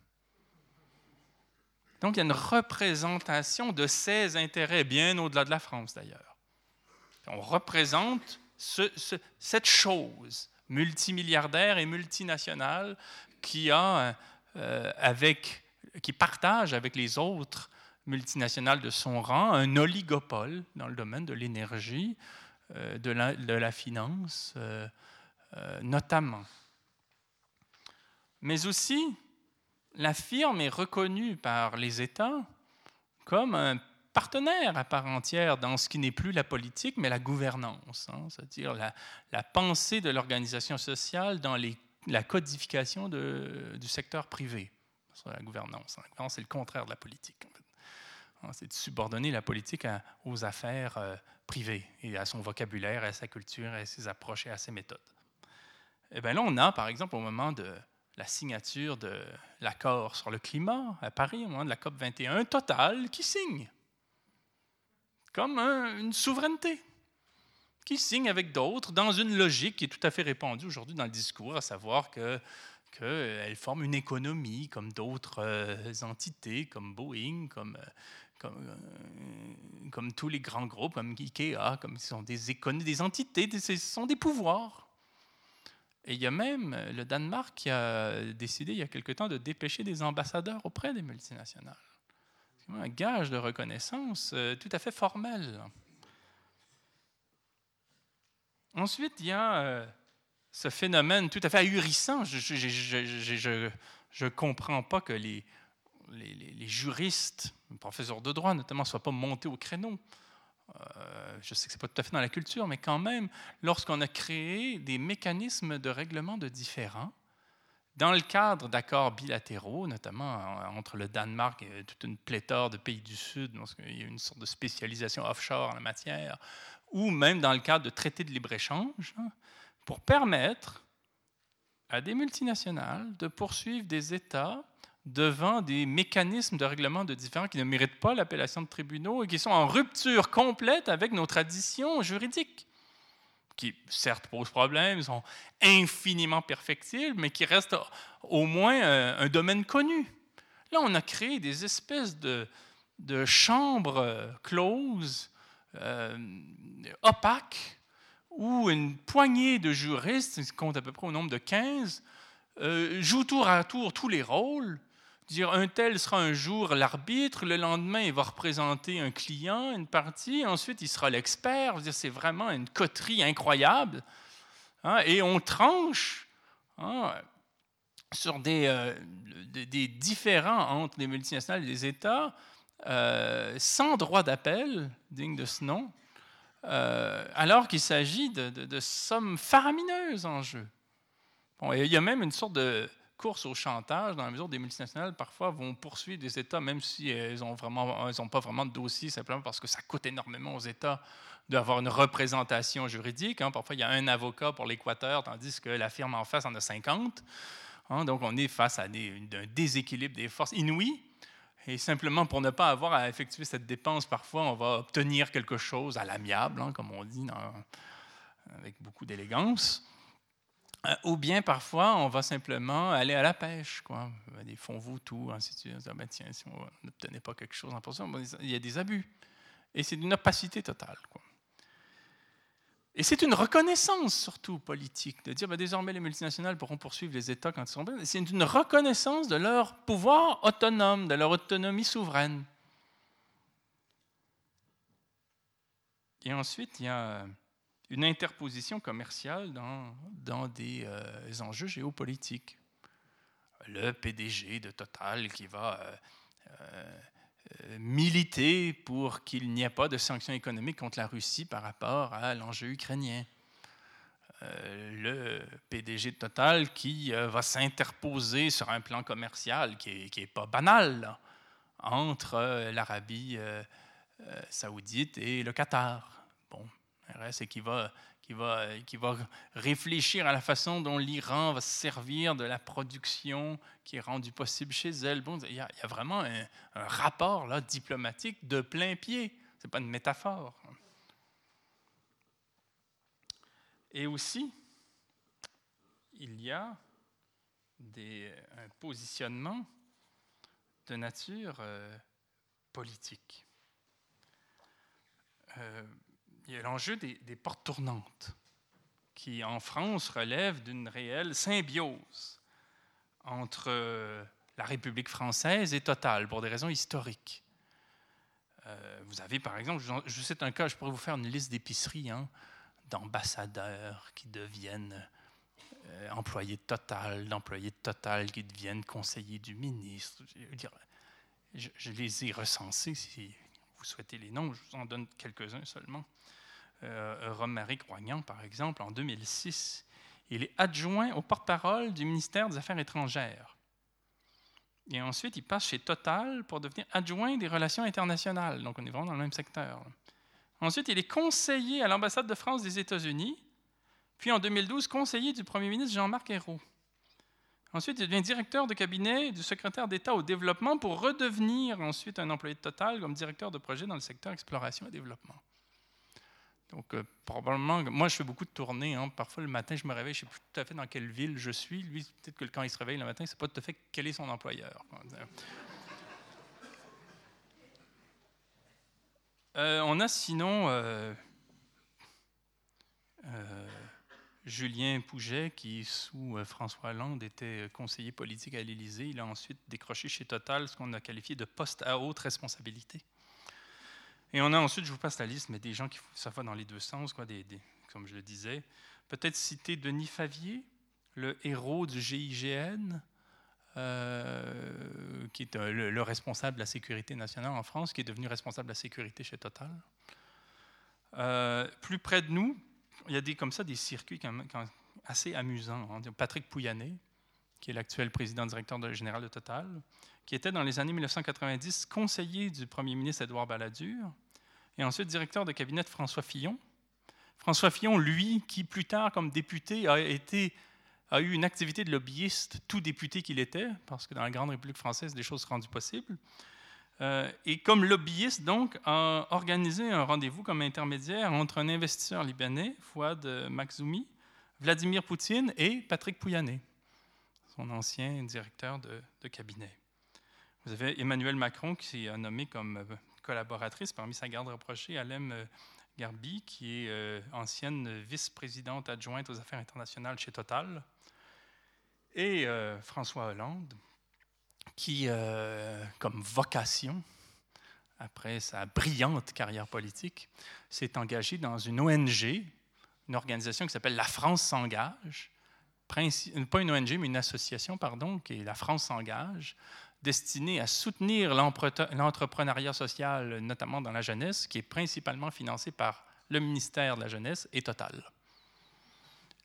Donc il y a une représentation de ses intérêts, bien au-delà de la France d'ailleurs. On représente cette chose multimilliardaire et multinationale qui, a, euh, avec, qui partage avec les autres multinationales de son rang un oligopole dans le domaine de l'énergie, euh, de, la, finance, euh, notamment. Mais aussi, la firme est reconnue par les États comme un partenaire à part entière dans ce qui n'est plus la politique, mais la gouvernance, hein, c'est-à-dire la, pensée de l'organisation sociale dans la codification du secteur privé. la gouvernance. C'est le contraire de la politique. C'est de subordonner la politique aux affaires euh, privées et à son vocabulaire, à sa culture, à ses approches et à ses méthodes. Et eh bien là, on a, par exemple, au moment de la signature de l'accord sur le climat à Paris, au moment de la COP 21, Total qui signe comme une souveraineté qui signe avec d'autres dans une logique qui est tout à fait répandue aujourd'hui dans le discours, à savoir que qu'elle forme une économie comme d'autres euh, entités, comme Boeing, comme, euh, comme, euh, comme, tous les grands groupes, comme IKEA, comme ce sont des des entités, ce sont des pouvoirs. Et il y a même le Danemark qui a décidé il y a quelque temps de dépêcher des ambassadeurs auprès des multinationales un gage de reconnaissance euh, tout à fait formel. Ensuite, il y a euh, ce phénomène tout à fait ahurissant. Je ne comprends pas que les, les, juristes, les professeurs de droit notamment, ne soient pas montés au créneau. Euh, je sais que ce n'est pas tout à fait dans la culture, mais quand même, lorsqu'on a créé des mécanismes de règlement de différends, dans le cadre d'accords bilatéraux, notamment entre le Danemark et toute une pléthore de pays du Sud, il y a une sorte de spécialisation offshore en la matière, ou même dans le cadre de traités de libre-échange, pour permettre à des multinationales de poursuivre des États devant des mécanismes de règlement de différends qui ne méritent pas l'appellation de tribunaux et qui sont en rupture complète avec nos traditions juridiques qui certes posent problème, sont infiniment perfectibles, mais qui restent au moins euh, un, domaine connu. Là, on a créé des espèces de, de chambres euh, closes, euh, opaques, où une poignée de juristes, qui compte à peu près au nombre de 15, jouent tour à tour tous les rôles Un tel sera un jour l'arbitre, le lendemain il va représenter un client, une partie, ensuite il sera l'expert. C'est vraiment une coterie incroyable. Hein, et on tranche hein, sur des, euh, des, différends entre les multinationales et les États euh, sans droit d'appel, digne de ce nom, euh, alors qu'il s'agit de, sommes faramineuses en jeu. Il y a même une sorte de course au chantage, dans la mesure où des multinationales, parfois, vont poursuivre des États, même si elles n'ont pas vraiment de dossier, simplement parce que ça coûte énormément aux États d'avoir une représentation juridique. Hein. Parfois, il y a un avocat pour l'Équateur, tandis que la firme en face en a 50. Hein. Donc, on est face à un déséquilibre des forces inouïes. Et simplement pour ne pas avoir à effectuer cette dépense, parfois, on va obtenir quelque chose à l'amiable, hein, comme on dit, avec beaucoup d'élégance. Euh, ou bien parfois, on va simplement aller à la pêche, quoi. Des fonds tout, ainsi de suite. Ah, ben, tiens, si on n'obtenait pas quelque chose en pourcent, il y a des abus. Et c'est d'une opacité totale. Et c'est une reconnaissance surtout politique de dire ben, désormais les multinationales pourront poursuivre les États quand ils sont bien. C'est une reconnaissance de leur pouvoir autonome, de leur autonomie souveraine. Et ensuite, il y a une interposition commerciale dans, dans des euh, enjeux géopolitiques. Le PDG de Total qui va euh, euh, militer pour qu'il n'y ait pas de sanctions économiques contre la Russie par rapport à l'enjeu ukrainien. Le PDG de Total qui va s'interposer sur un plan commercial qui n'est pas banal entre l'Arabie saoudite et le Qatar. Bon, c'est qui va qui va, qui va réfléchir à la façon dont l'Iran va se servir de la production qui est rendue possible chez elle. Bon, il, y a, vraiment un, rapport là, diplomatique de plein pied. Ce n'est pas une métaphore. Et aussi, il y a des, un positionnement de nature euh, politique. Euh, il y a l'enjeu des, portes tournantes, qui en France relève d'une réelle symbiose entre euh, la République française et Total, pour des raisons historiques. Euh, vous avez, par exemple, je, cite un cas, je pourrais vous faire une liste d'épiceries hein, d'ambassadeurs qui deviennent euh, employés de Total, d'employés de Total qui deviennent conseillers du ministre. Je les ai recensés si vous souhaitez les noms, je vous en donne quelques-uns seulement. Euh, Rome-Marie Croignant, par exemple, en 2006, il est adjoint au porte-parole du ministère des Affaires étrangères. Et ensuite, il passe chez Total pour devenir adjoint des relations internationales. Donc, on est vraiment dans le même secteur. Ensuite, il est conseiller à l'ambassade de France des États-Unis. Puis, en 2012, conseiller du premier ministre Jean-Marc Ayrault. Ensuite, il devient directeur de cabinet du secrétaire d'État au développement pour redevenir ensuite un employé de Total comme directeur de projet dans le secteur exploration et développement. Donc, euh, probablement, moi, je fais beaucoup de tournées. Hein. Parfois, le matin, je me réveille, je ne sais plus tout à fait dans quelle ville je suis. Lui, peut-être que quand il se réveille le matin, il ne sait pas tout à fait quel est son employeur. Euh, on a sinon euh, Julien Pouget, qui, sous François Hollande, était conseiller politique à l'Élysée. Il a ensuite décroché chez Total ce qu'on a qualifié de poste à haute responsabilité. Et on a ensuite, je vous passe la liste, mais des gens qui, ça va dans les deux sens, quoi, des, comme je le disais. Peut-être citer Denis Favier, le héros du GIGN, euh, qui est euh, le, responsable de la sécurité nationale en France, qui est devenu responsable de la sécurité chez Total. plus près de nous, il y a des, comme ça des circuits assez amusants. Hein. Patrick Pouyanné, qui est l'actuel président directeur général de Total, qui était dans les années 1990 conseiller du premier ministre Édouard Balladur, et ensuite directeur de cabinet de François Fillon. François Fillon, lui, qui plus tard, comme député, a, eu une activité de lobbyiste, tout député qu'il était, parce que dans la Grande République française, des choses sont rendues possibles. Euh, et comme lobbyiste, donc, a organisé un rendez-vous comme intermédiaire entre un investisseur libanais, Fouad Makhzoumi, Vladimir Poutine et Patrick Pouyanné, ancien directeur de, cabinet. Vous avez Emmanuel Macron qui est nommé comme euh, collaboratrice parmi sa garde rapprochée, Alem euh, Garbi, qui est ancienne vice-présidente adjointe aux affaires internationales chez Total, et François Hollande, qui, euh, comme vocation, après sa brillante carrière politique, s'est engagé dans une ONG, une organisation qui s'appelle La France s'engage, pas une ONG, mais une association, pardon, qui est La France s'engage, destinée à soutenir l'entrepreneuriat social, notamment dans la jeunesse, qui est principalement financé par le ministère de la Jeunesse et Total.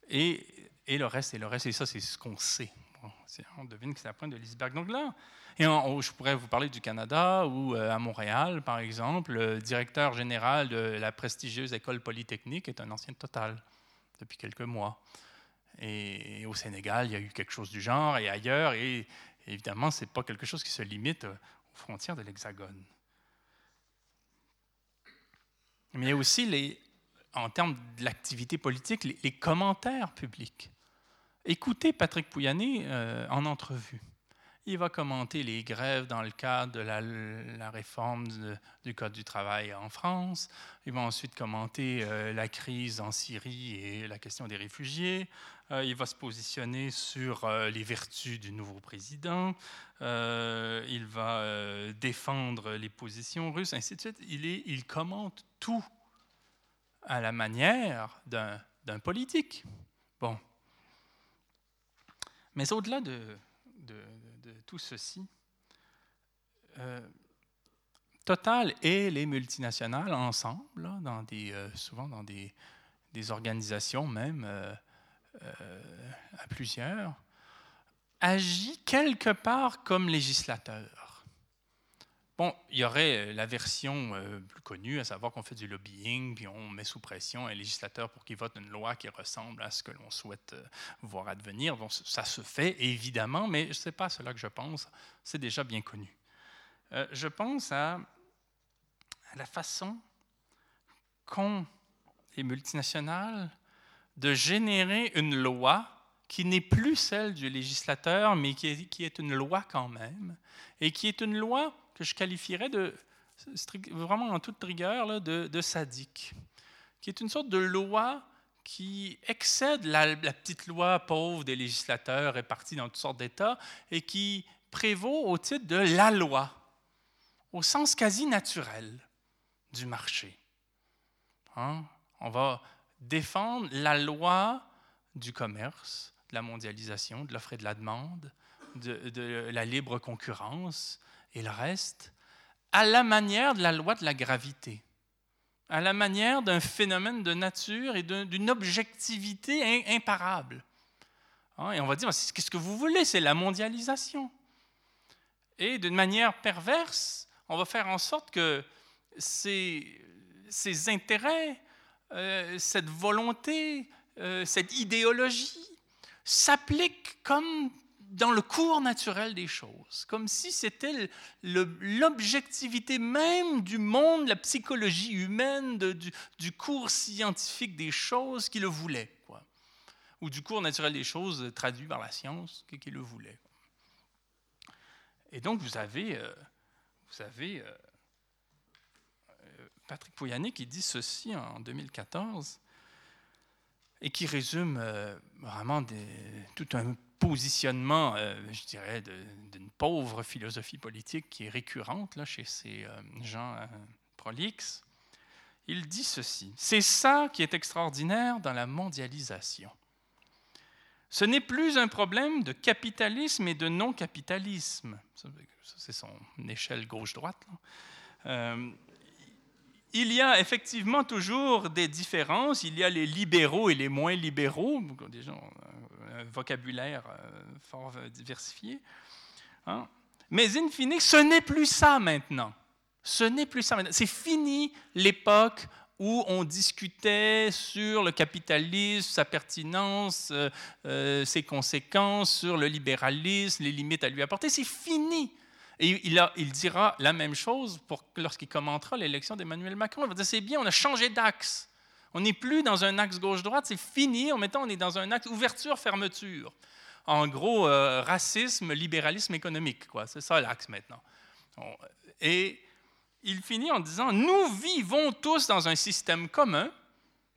Et, le reste, et le reste, et ça, c'est ce qu'on sait on devine que c'est la pointe de l'iceberg. Donc là, et je pourrais vous parler du Canada ou euh, à Montréal, par exemple, le directeur général de la prestigieuse école polytechnique est un ancien Total depuis quelques mois. Et, au Sénégal, il y a eu quelque chose du genre, et ailleurs, et, évidemment, ce n'est pas quelque chose qui se limite aux frontières de l'Hexagone. Mais aussi, les, en termes de l'activité politique, les, commentaires publics. Écoutez Patrick Pouyanné euh, en entrevue. Il va commenter les grèves dans le cadre de la, réforme du Code du travail en France. Il va ensuite commenter euh, la crise en Syrie et la question des réfugiés. Euh, il va se positionner sur euh, les vertus du nouveau président. il va défendre les positions russes, ainsi de suite. Il, commente tout à la manière d'un politique. Bon. Mais au-delà de, de tout ceci, euh, Total et les multinationales ensemble, euh, souvent dans des, des organisations même euh, à plusieurs, agit quelque part comme législateur. Bon, il y aurait euh, la version euh, plus connue, à savoir qu'on fait du lobbying, puis on met sous pression un législateur pour qu'il vote une loi qui ressemble à ce que l'on souhaite euh, voir advenir. Bon, ça se fait évidemment, mais ce n'est pas cela que je pense, c'est déjà bien connu. je pense à la façon qu'ont les multinationales de générer une loi qui n'est plus celle du législateur, mais qui est, une loi quand même, et qui est une loi que je qualifierais de, vraiment en toute rigueur, de, de, sadique, qui est une sorte de loi qui excède la, petite loi pauvre des législateurs répartis dans toutes sortes d'États et qui prévaut au titre de la loi, au sens quasi naturel du marché. Hein? On va défendre la loi du commerce, de la mondialisation, de l'offre et de la demande, de, la libre concurrence, et le reste, à la manière de la loi de la gravité, à la manière d'un phénomène de nature et d'une objectivité imparable. Hein, et on va dire, qu'est-ce que vous voulez C'est la mondialisation. Et d'une manière perverse, on va faire en sorte que ces, ces intérêts, euh, cette volonté, euh, cette idéologie s'appliquent comme dans le cours naturel des choses, comme si c'était l'objectivité même du monde, la psychologie humaine, du, cours scientifique des choses qui le voulait, ou du cours naturel des choses traduit par la science qui, le voulait. Et donc vous avez, euh, vous avez euh, euh, Patrick Pouyanné qui dit ceci en 2014 et qui résume vraiment des, tout un positionnement, euh, je dirais, d'une pauvre philosophie politique qui est récurrente chez ces euh, gens euh, prolixes. Il dit ceci, c'est ça qui est extraordinaire dans la mondialisation. Ce n'est plus un problème de capitalisme et de non-capitalisme. C'est son échelle gauche-droite il y a effectivement toujours des différences. Il y a les libéraux et les moins libéraux, déjà un vocabulaire euh, fort diversifié. Hein. Mais in fine, ce n'est plus ça maintenant. Ce n'est plus ça maintenant. C'est fini l'époque où on discutait sur le capitalisme, sa pertinence, euh, euh, ses conséquences, sur le libéralisme, les limites à lui apporter. C'est fini. Et il, dira la même chose lorsqu'il commentera l'élection d'Emmanuel Macron. Il va dire c'est bien, on a changé d'axe. On n'est plus dans un axe gauche-droite, c'est fini. En mettant, on est dans un axe ouverture-fermeture. En gros, euh, racisme, libéralisme économique. Quoi. C'est ça l'axe maintenant. Et il finit en disant Nous vivons tous dans un système commun,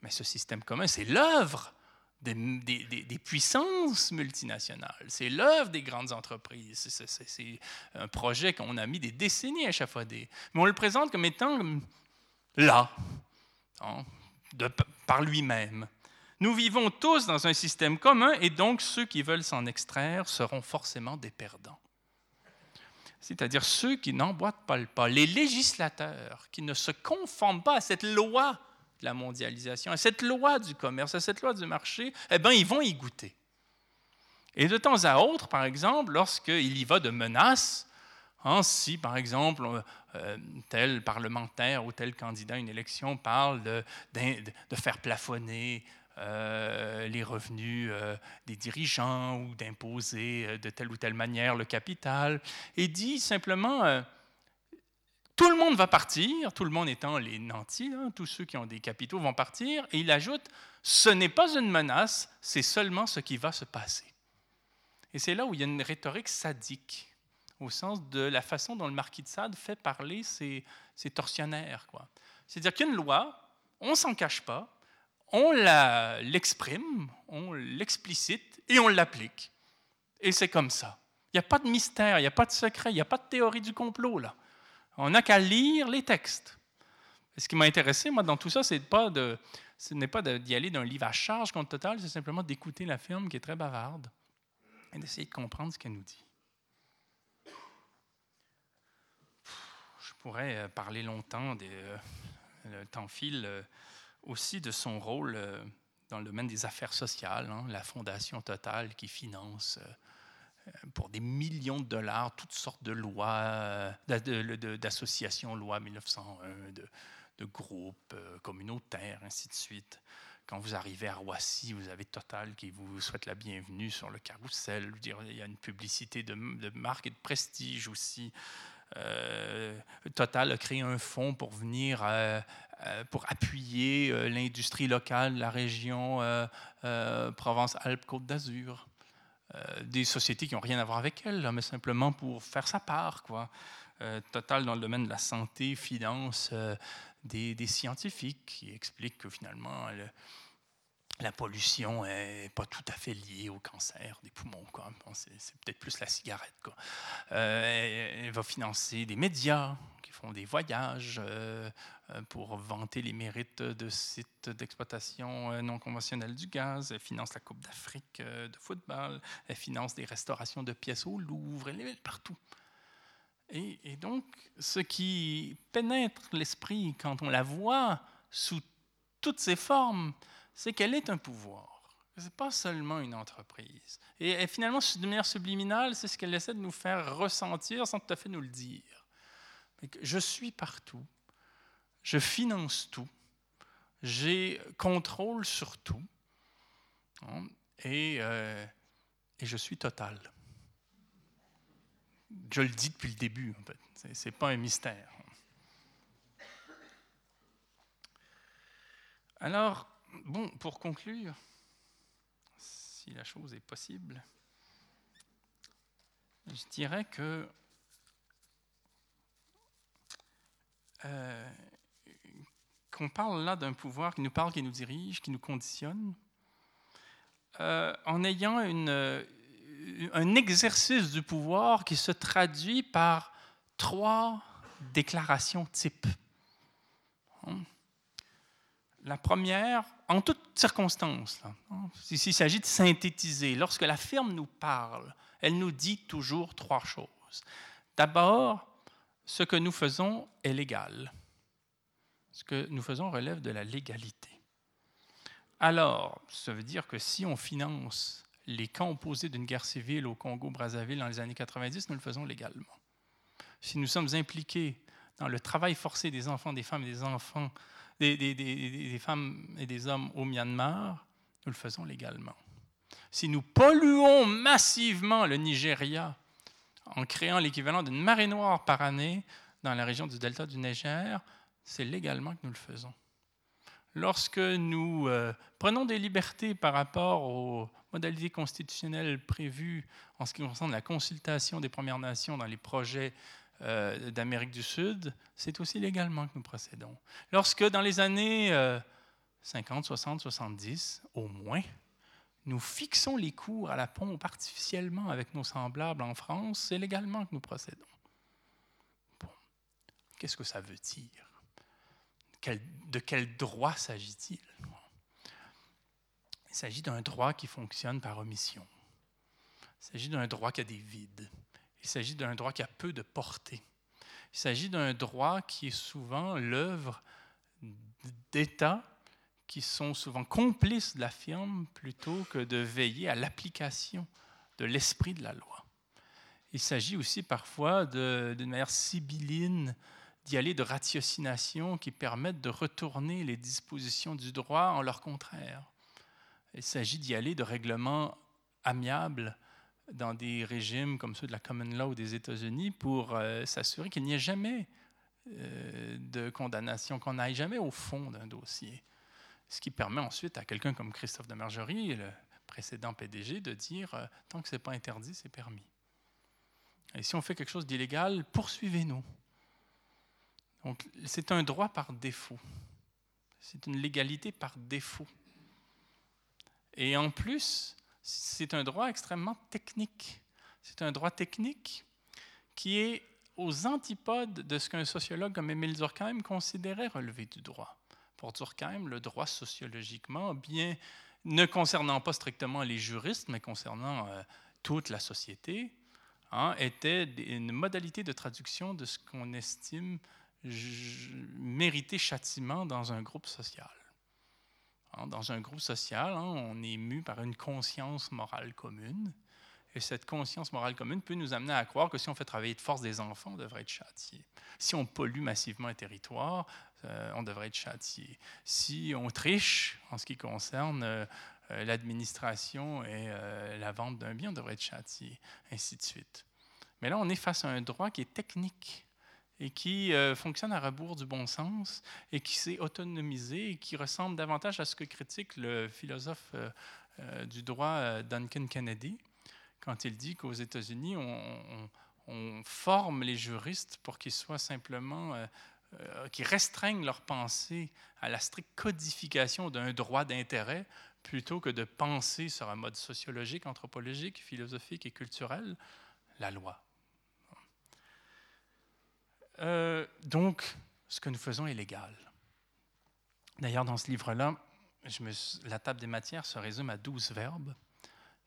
mais ce système commun, c'est l'œuvre des, puissances multinationales. C'est l'œuvre des grandes entreprises. C'est un projet qu'on a mis des décennies à échafauder. Mais on le présente comme étant là, hein, par lui-même. Nous vivons tous dans un système commun et donc ceux qui veulent s'en extraire seront forcément des perdants. C'est-à-dire ceux qui n'emboîtent pas le pas, les législateurs qui ne se conforment pas à cette loi de la mondialisation, à cette loi du commerce, à cette loi du marché, eh bien, ils vont y goûter. Et de temps à autre, par exemple, lorsqu'il y va de menaces, hein, si par exemple euh, tel parlementaire ou tel candidat à une élection parle de, faire plafonner euh, les revenus euh, des dirigeants ou d'imposer de telle ou telle manière le capital, et dit simplement le monde va partir, tout le monde étant les nantis, hein, tous ceux qui ont des capitaux vont partir, et il ajoute, ce n'est pas une menace, c'est seulement ce qui va se passer. Et c'est là où il y a une rhétorique sadique, au sens de la façon dont le marquis de Sade fait parler ses, tortionnaires. C'est-à-dire qu'une loi, on ne s'en cache pas, on l'exprime, on l'explicite et on l'applique. Et c'est comme ça. Il n'y a pas de mystère, il n'y a pas de secret, il n'y a pas de théorie du complot là. On n'a qu'à lire les textes. ce qui m'a intéressé, moi, dans tout ça, c'est pas de, ce n'est pas d'y aller d'un livre à charge contre Total, c'est simplement d'écouter la firme qui est très bavarde et d'essayer de comprendre ce qu'elle nous dit. Je pourrais euh, parler longtemps, des, euh, le temps file, euh, aussi de son rôle dans le domaine des affaires sociales, hein, la Fondation Total qui finance pour des millions de dollars toutes sortes de lois, d'associations, loi 1901, de, groupes euh, communautaires, ainsi de suite. Quand vous arrivez à Roissy, vous avez Total qui vous souhaite la bienvenue sur le carrousel. Il y a une publicité de, marque et de prestige aussi. Euh, Total a créé un fonds pour venir euh, pour appuyer l'industrie locale de la région Provence-Alpes-Côte d'Azur. Euh, des sociétés qui n'ont rien à voir avec elle, mais simplement pour faire sa part. Quoi. Euh, Total, dans le domaine de la santé, finance euh, des, scientifiques qui expliquent que finalement, la pollution n'est pas tout à fait liée au cancer des poumons. c'est, peut-être plus la cigarette. Quoi. elle va financer des médias qui font des voyages, euh, pour vanter les mérites de sites d'exploitation euh, non conventionnels du gaz. Elle finance la Coupe d'Afrique euh, de football. Elle finance des restaurations de pièces au Louvre. Elle est partout. Et donc, ce qui pénètre l'esprit quand on la voit sous toutes ses formes, c'est qu'elle est un pouvoir. Ce n'est pas seulement une entreprise. Et, finalement, de manière subliminale, c'est ce qu'elle essaie de nous faire ressentir sans tout à fait nous le dire. Je suis partout je finance tout, j'ai contrôle sur tout, hein, euh, et, je suis total. Je le dis depuis le début, en fait. Ce n'est pas un mystère. Alors, bon, pour conclure, si la chose est possible, je dirais que euh, qu'on parle là d'un pouvoir qui nous parle, qui nous dirige, qui nous conditionne, euh, en ayant une, un exercice du pouvoir qui se traduit par trois déclarations types. Hein? La première, en toutes circonstances, hein, s'il s'agit de synthétiser, lorsque la firme nous parle, elle nous dit toujours trois choses. D'abord, ce que nous faisons est légal ce que nous faisons relève de la légalité. Alors, ça veut dire que si on finance les camps opposés d'une guerre civile au Congo-Brazzaville dans les années 90, nous le faisons légalement. Si nous sommes impliqués dans le travail forcé des enfants, des femmes et des enfants, des, femmes et des hommes au Myanmar, nous le faisons légalement. Si nous polluons massivement le Nigeria en créant l'équivalent d'une marée noire par année dans la région du delta du Niger, c'est légalement que nous le faisons. Lorsque nous euh, prenons des libertés par rapport aux modalités constitutionnelles prévues en ce qui concerne la consultation des Premières Nations dans les projets euh, d'Amérique du Sud, c'est aussi légalement que nous procédons. Lorsque dans les années 50, 60, 70, au moins, nous fixons les cours à la pompe artificiellement avec nos semblables en France, c'est légalement que nous procédons. Qu'est-ce que ça veut dire? De quel droit s'agit-il? Il, s'agit d'un droit qui fonctionne par omission. Il s'agit d'un droit qui a des vides. Il s'agit d'un droit qui a peu de portée. Il s'agit d'un droit qui est souvent l'œuvre d'États qui sont souvent complices de la firme plutôt que de veiller à l'application de l'esprit de la loi. Il s'agit aussi parfois d'une manière sibylline d'y aller de ratiocination qui permettent de retourner les dispositions du droit en leur contraire. Il s'agit d'y aller de règlements amiables dans des régimes comme ceux de la common law des États-Unis pour euh, s'assurer qu'il n'y ait jamais euh, de condamnation, qu'on n'aille jamais au fond d'un dossier. Ce qui permet ensuite à quelqu'un comme Christophe de Margerie, le précédent PDG, de dire euh, tant que ce n'est pas interdit, c'est permis. Et si on fait quelque chose d'illégal, poursuivez-nous. Donc, c'est un droit par défaut. C'est une légalité par défaut. Et en plus, c'est un droit extrêmement technique. C'est un droit technique qui est aux antipodes de ce qu'un sociologue comme Émile Durkheim considérait relever du droit. Pour Durkheim, le droit sociologiquement, bien ne concernant pas strictement les juristes, mais concernant euh, toute la société, hein, était une modalité de traduction de ce qu'on estime mériter châtiment dans un groupe social. Hein, dans un groupe social, hein, on est mu par une conscience morale commune. Et cette conscience morale commune peut nous amener à croire que si on fait travailler de force des enfants, on devrait être châtié. Si on pollue massivement un territoire, euh, on devrait être châtié. Si on triche en ce qui concerne euh, euh, l'administration et la vente d'un bien, on devrait être châtié, ainsi de suite. Mais là, on est face à un droit qui est technique, et qui euh, fonctionne à rebours du bon sens et qui s'est autonomisé et qui ressemble davantage à ce que critique le philosophe euh, euh, du droit Duncan Kennedy quand il dit qu'aux États-Unis, on, forme les juristes pour qu'ils soient simplement, qui restreignent leur pensée à la stricte codification d'un droit d'intérêt plutôt que de penser sur un mode sociologique, anthropologique, philosophique et culturel la loi. Euh, donc, ce que nous faisons est légal. D'ailleurs, dans ce livre-là, la table des matières se résume à douze verbes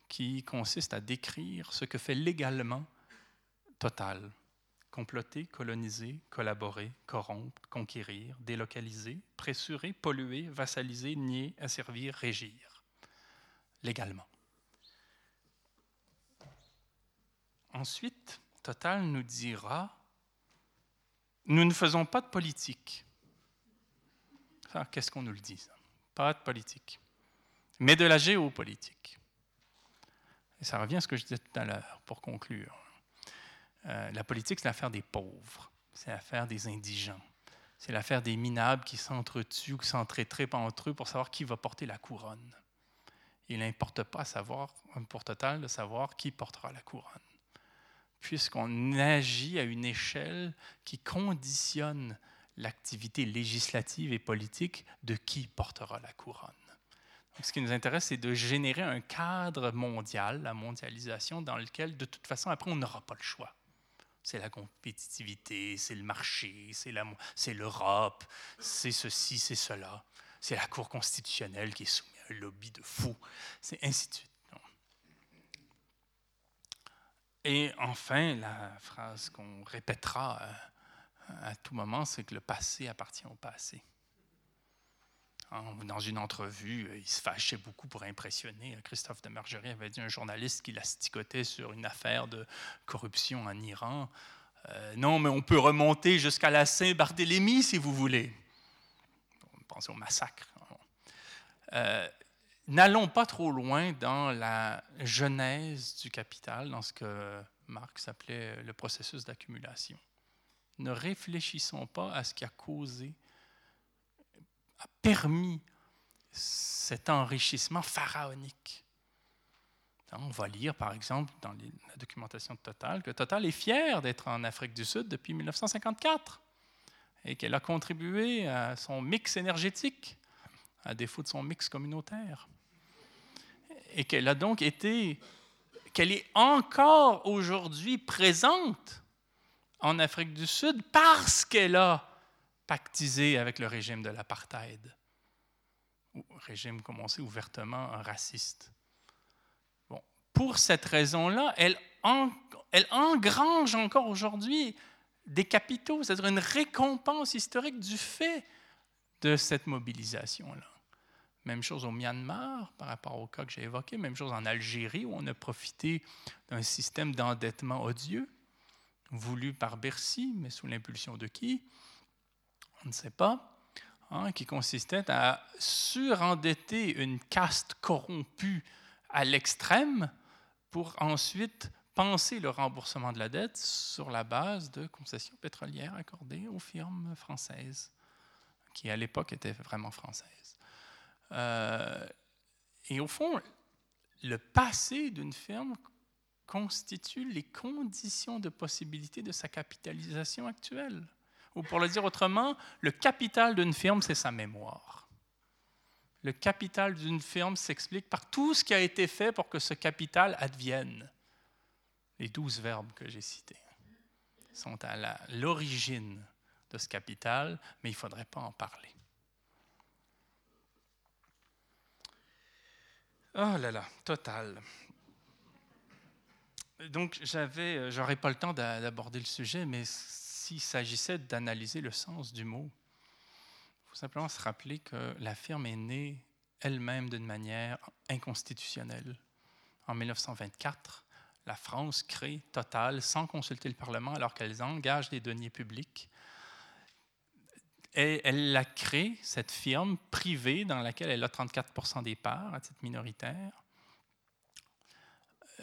qui consistent à décrire ce que fait légalement Total. Comploter, coloniser, collaborer, corrompre, conquérir, délocaliser, pressurer, polluer, vassaliser, nier, asservir, régir. Légalement. Ensuite, Total nous dira nous ne faisons pas de politique. Qu'est-ce qu'on nous le dit Pas de politique. Mais de la géopolitique. Et ça revient à ce que je disais tout à l'heure, pour conclure. Euh, la politique, c'est l'affaire des pauvres, c'est l'affaire des indigents, c'est l'affaire des minables qui s'entretuent, qui s'entretripent entre eux pour savoir qui va porter la couronne. Il n'importe pas savoir, pour total, de savoir qui portera la couronne puisqu'on agit à une échelle qui conditionne l'activité législative et politique de qui portera la couronne. ce qui nous intéresse, c'est de générer un cadre mondial, la mondialisation, dans lequel, de toute façon, après, on n'aura pas le choix. C'est la compétitivité, c'est le marché, c'est l'Europe, c'est ceci, c'est cela. C'est la Cour constitutionnelle qui est soumise à un lobby de fous, c'est ainsi de suite. Et enfin, la phrase qu'on répétera euh, à, tout moment, c'est que le passé appartient au passé. Dans une entrevue, il se fâchait beaucoup pour impressionner. Christophe de Margerie avait dit à un journaliste qui l'asticotait sur une affaire de corruption en Iran. Euh, non, mais on peut remonter jusqu'à la Saint-Barthélemy si vous voulez. Pensez au massacre. Euh, N'allons pas trop loin dans la genèse du capital, dans ce que Marx appelait le processus d'accumulation. Ne réfléchissons pas à ce qui a causé, a permis cet enrichissement pharaonique. On va lire, par exemple, dans la documentation de Total, que Total est fier d'être en Afrique du Sud depuis 1954 et qu'elle a contribué à son mix énergétique à défaut de son mix communautaire. Et qu'elle a donc été, qu'elle est encore aujourd'hui présente en Afrique du Sud parce qu'elle a pactisé avec le régime de l'apartheid, régime, comme on sait, ouvertement raciste. Bon, pour cette raison-là, elle, elle engrange encore aujourd'hui des capitaux, c'est-à-dire une récompense historique du fait de cette mobilisation-là. Même chose au Myanmar par rapport au cas que j'ai évoqué. Même chose en Algérie où on a profité d'un système d'endettement odieux voulu par Bercy, mais sous l'impulsion de qui? On ne sait pas. Hein, qui consistait à surendetter une caste corrompue à l'extrême pour ensuite penser le remboursement de la dette sur la base de concessions pétrolières accordées aux firmes françaises, qui à l'époque étaient vraiment françaises. Euh, et au fond, le passé d'une firme constitue les conditions de possibilité de sa capitalisation actuelle. Ou pour le dire autrement, le capital d'une firme, c'est sa mémoire. Le capital d'une firme s'explique par tout ce qui a été fait pour que ce capital advienne. Les douze verbes que j'ai cités sont à l'origine de ce capital, mais il ne faudrait pas en parler. Oh là là, total. Donc, j'avais, euh, j'aurais pas le temps d'aborder le sujet, mais s'il s'agissait d'analyser le sens du mot, il faut simplement se rappeler que la firme est née elle-même d'une manière inconstitutionnelle. En 1924, la France crée Total sans consulter le Parlement alors qu'elle engage des deniers publics. Et elle la crée, cette firme privée dans laquelle elle a 34% des parts à titre minoritaire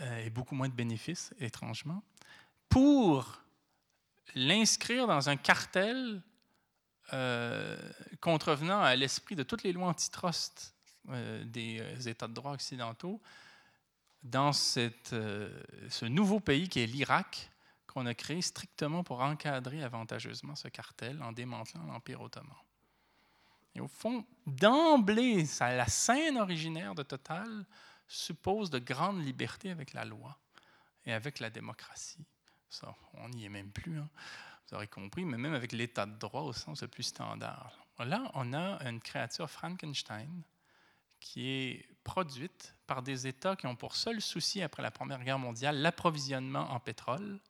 euh, et beaucoup moins de bénéfices, étrangement, pour l'inscrire dans un cartel euh, contrevenant à l'esprit de toutes les lois antitrust euh, des États de droit occidentaux dans ce nouveau pays qui est l'Irak, qu'on a créé strictement pour encadrer avantageusement ce cartel en démantelant l'Empire ottoman. Et au fond, d'emblée, la scène originaire de Total suppose de grandes libertés avec la loi et avec la démocratie. Ça, on n'y est même plus, hein. vous aurez compris, mais même avec l'état de droit au sens le plus standard. Là, on a une créature Frankenstein qui est produite par des États qui ont pour seul souci, après la Première Guerre mondiale, l'approvisionnement en pétrole,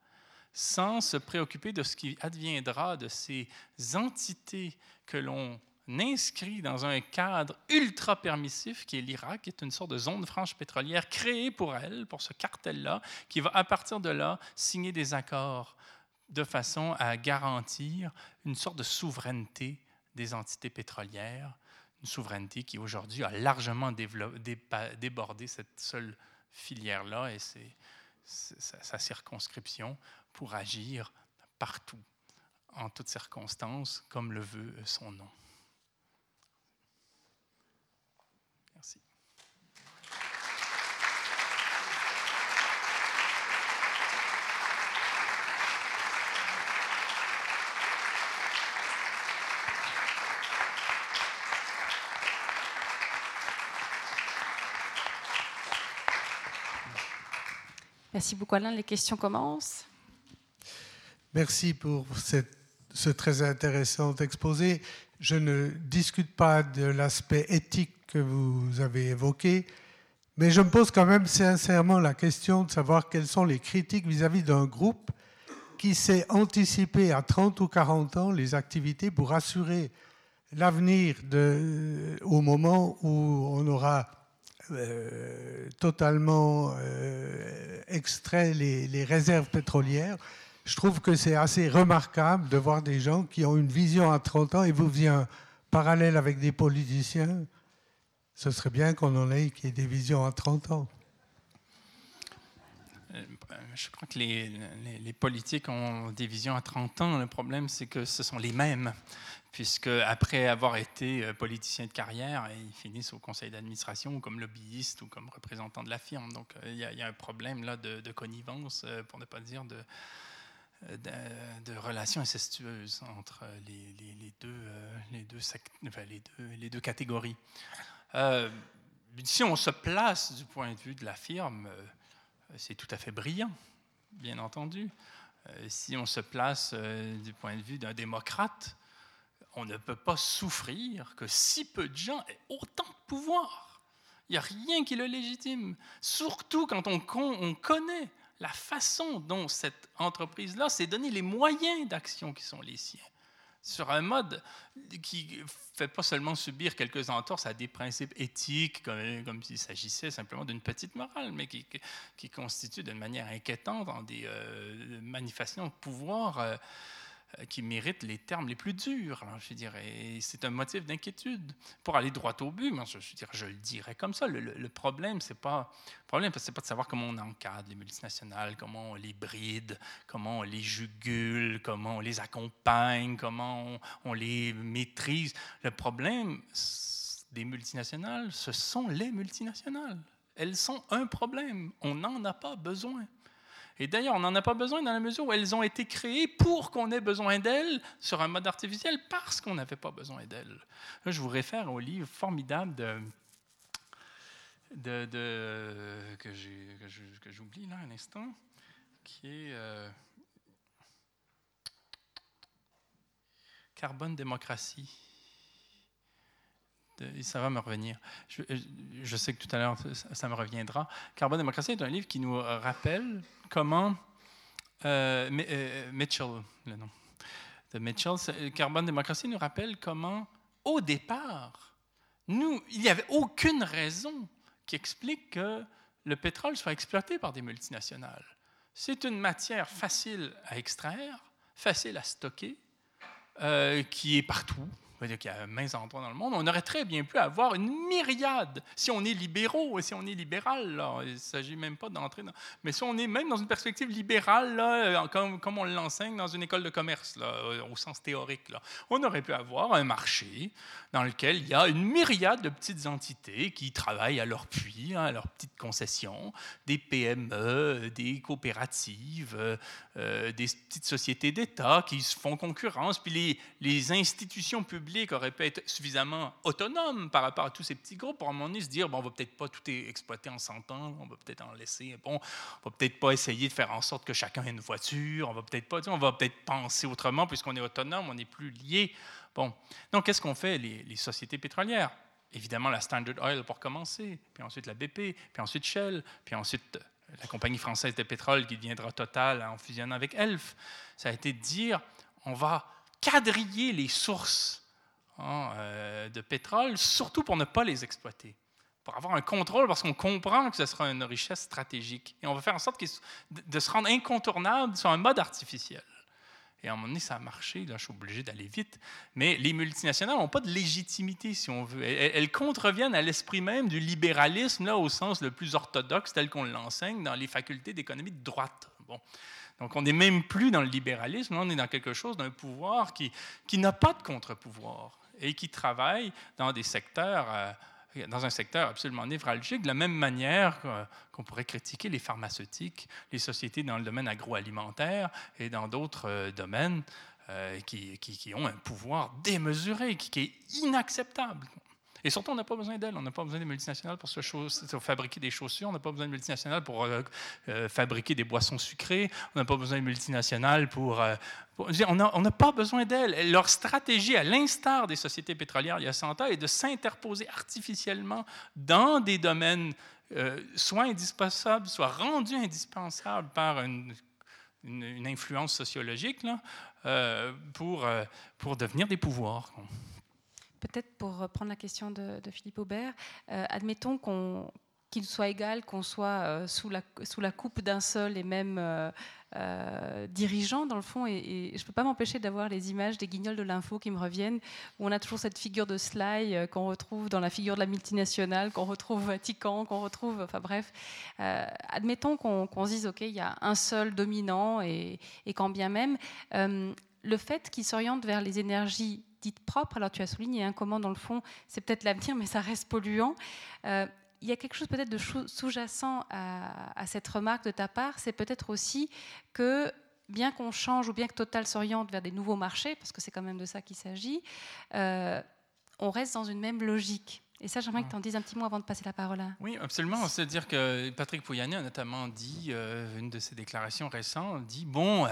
sans se préoccuper de ce qui adviendra de ces entités que l'on inscrit dans un cadre ultra permissif qui est l'Irak, qui est une sorte de zone franche pétrolière créée pour elle, pour ce cartel-là, qui va à partir de là signer des accords de façon à garantir une sorte de souveraineté des entités pétrolières, une souveraineté qui aujourd'hui a largement débordé cette seule filière-là et sa circonscription pour agir partout, en toutes circonstances, comme le veut son nom. Merci beaucoup Alain. Les questions commencent. Merci pour ce très intéressant exposé. Je ne discute pas de l'aspect éthique que vous avez évoqué, mais je me pose quand même sincèrement la question de savoir quelles sont les critiques vis-à-vis d'un groupe qui s'est anticipé à 30 ou 40 ans les activités pour assurer l'avenir au moment où on aura euh, totalement euh, extrait les, réserves pétrolières. Je trouve que c'est assez remarquable de voir des gens qui ont une vision à 30 ans et vous faisiez un parallèle avec des politiciens. Ce serait bien qu'on en ait qui aient des visions à 30 ans. Euh, je crois que les, politiques ont des visions à 30 ans. Le problème, c'est que ce sont les mêmes puisque après avoir été euh, politicien de carrière, ils finissent au conseil d'administration ou comme lobbyiste ou comme représentant de la firme. Donc euh, il y, a un problème là de, connivence, pour ne pas dire de, de, relations incestueuses entre les, deux, les, deux, les, deux, catégories. si on se place du point de vue de la firme, c'est tout à fait brillant, bien entendu. si on se place du point de vue d'un démocrate, on ne peut pas souffrir que si peu de gens aient autant de pouvoir. Il n'y a rien qui le légitime, surtout quand on, connaît la façon dont cette entreprise-là s'est donné les moyens d'action qui sont les siens. sur un mode qui ne fait pas seulement subir quelques entorses à des principes éthiques, comme, s'il s'agissait simplement d'une petite morale, mais qui, constitue d'une manière inquiétante des euh, manifestations de pouvoir. Euh, qui mérite les termes les plus durs, hein, je dirais. c'est un motif d'inquiétude. Pour aller droit au but, je, je, je le dirais comme ça. Le, problème, c'est pas problème, c'est pas de savoir comment on encadre les multinationales, comment on les bride, comment on les jugule, comment on les accompagne, comment on, les maîtrise. Le problème des multinationales, ce sont les multinationales. Elles sont un problème. On n'en a pas besoin. Et d'ailleurs, on n'en a pas besoin dans la mesure où elles ont été créées pour qu'on ait besoin d'elles sur un mode artificiel parce qu'on n'avait pas besoin d'elles. je vous réfère au livre formidable de, que j'oublie là un instant, qui est euh, Carbone démocratie ça va me revenir. Je, sais que tout à l'heure, ça, me reviendra. Carbone démocratie est un livre qui nous rappelle comment euh, euh, Mitchell, le nom de Mitchell, Carbone démocratie nous rappelle comment, au départ, nous, il n'y avait aucune raison qui explique que le pétrole soit exploité par des multinationales. C'est une matière facile à extraire, facile à stocker, euh, qui est partout, dire qu'il y a mains endroits dans le monde, on aurait très bien pu avoir une myriade, si on est libéraux si on est libéral, il ne s'agit même pas d'entrer dans... Mais si on est même dans une perspective libérale, là, comme, on l'enseigne dans une école de commerce, là, au sens théorique, on aurait pu avoir un marché dans lequel il y a une myriade de petites entités qui travaillent à leur puits, hein, à leurs petites concessions, des PME, des coopératives, euh, des petites sociétés d'État qui se font concurrence, puis les institutions publiques aurait pu être suffisamment autonome par rapport à tous ces petits groupes pour à un moment donné se dire, bon, on va peut-être pas tout exploiter en 100 ans, on va peut-être en laisser, bon, on va peut-être pas essayer de faire en sorte que chacun ait une voiture, on va peut-être pas, on va peut-être penser autrement puisqu'on est autonome, on n'est plus lié. Bon, donc qu'est-ce qu'on fait les, sociétés pétrolières? Évidemment, la Standard Oil pour commencer, puis ensuite la BP, puis ensuite Shell, puis ensuite la compagnie française de pétrole qui deviendra Total en fusionnant avec Elf. Ça a été de dire, on va quadriller les sources Hein, euh, de pétrole, surtout pour ne pas les exploiter, pour avoir un contrôle, parce qu'on comprend que ce sera une richesse stratégique. Et on va faire en sorte de se rendre incontournable sur un mode artificiel. Et à un moment donné, ça a marché. Là, je suis obligé d'aller vite. Mais les multinationales n'ont pas de légitimité, si on veut. Elles, contreviennent à l'esprit même du libéralisme, là, au sens le plus orthodoxe, tel qu'on l'enseigne dans les facultés d'économie de droite. Bon. Donc, on n'est même plus dans le libéralisme, on est dans quelque chose d'un pouvoir qui, qui n'a pas de contre-pouvoir et qui travaillent dans des secteurs, euh, dans un secteur absolument névralgique, de la même manière qu'on pourrait critiquer les pharmaceutiques, les sociétés dans le domaine agroalimentaire et dans d'autres euh, domaines euh, qui, ont un pouvoir démesuré, qui est inacceptable. Et surtout, on n'a pas besoin d'elles. On n'a pas besoin des multinationales pour, fabriquer des chaussures. On n'a pas besoin de multinationales pour euh, euh, fabriquer des boissons sucrées. On n'a pas besoin de multinationales pour... Euh, on n'a pas besoin d'elles. Leur stratégie, à l'instar des sociétés pétrolières il y a 100 ans, est de s'interposer artificiellement dans des domaines soit indispensables, soit rendus indispensables par une, influence sociologique pour devenir des pouvoirs. Peut-être pour reprendre la question de, Philippe Aubert, euh, admettons qu'on qu'il soit égal, qu'on soit euh, sous, la, coupe d'un seul et même euh, dirigeant, dans le fond, et, je ne peux pas m'empêcher d'avoir les images des guignols de l'info qui me reviennent, où on a toujours cette figure de Sly qu'on retrouve dans la figure de la multinationale, qu'on retrouve à Tican, qu'on retrouve, enfin bref. admettons qu'on se dise, OK, il y a un seul dominant, et, et quand bien même, le fait qu'il s'oriente vers les énergies dites propres, alors tu as souligné un hein, comment dans le fond c'est peut-être l'avenir, mais ça reste polluant. Euh, il y a quelque chose peut-être de sous-jacent à, cette remarque de ta part, c'est peut-être aussi que bien qu'on change ou bien que Total s'oriente vers des nouveaux marchés, parce que c'est quand même de ça qu'il s'agit, euh, on reste dans une même logique. Et ça, j'aimerais que tu en dises un petit mot avant de passer la parole à... Oui, absolument. C'est-à-dire que Patrick Pouyanné a notamment dit, euh, une de ses déclarations récentes, dit, bon,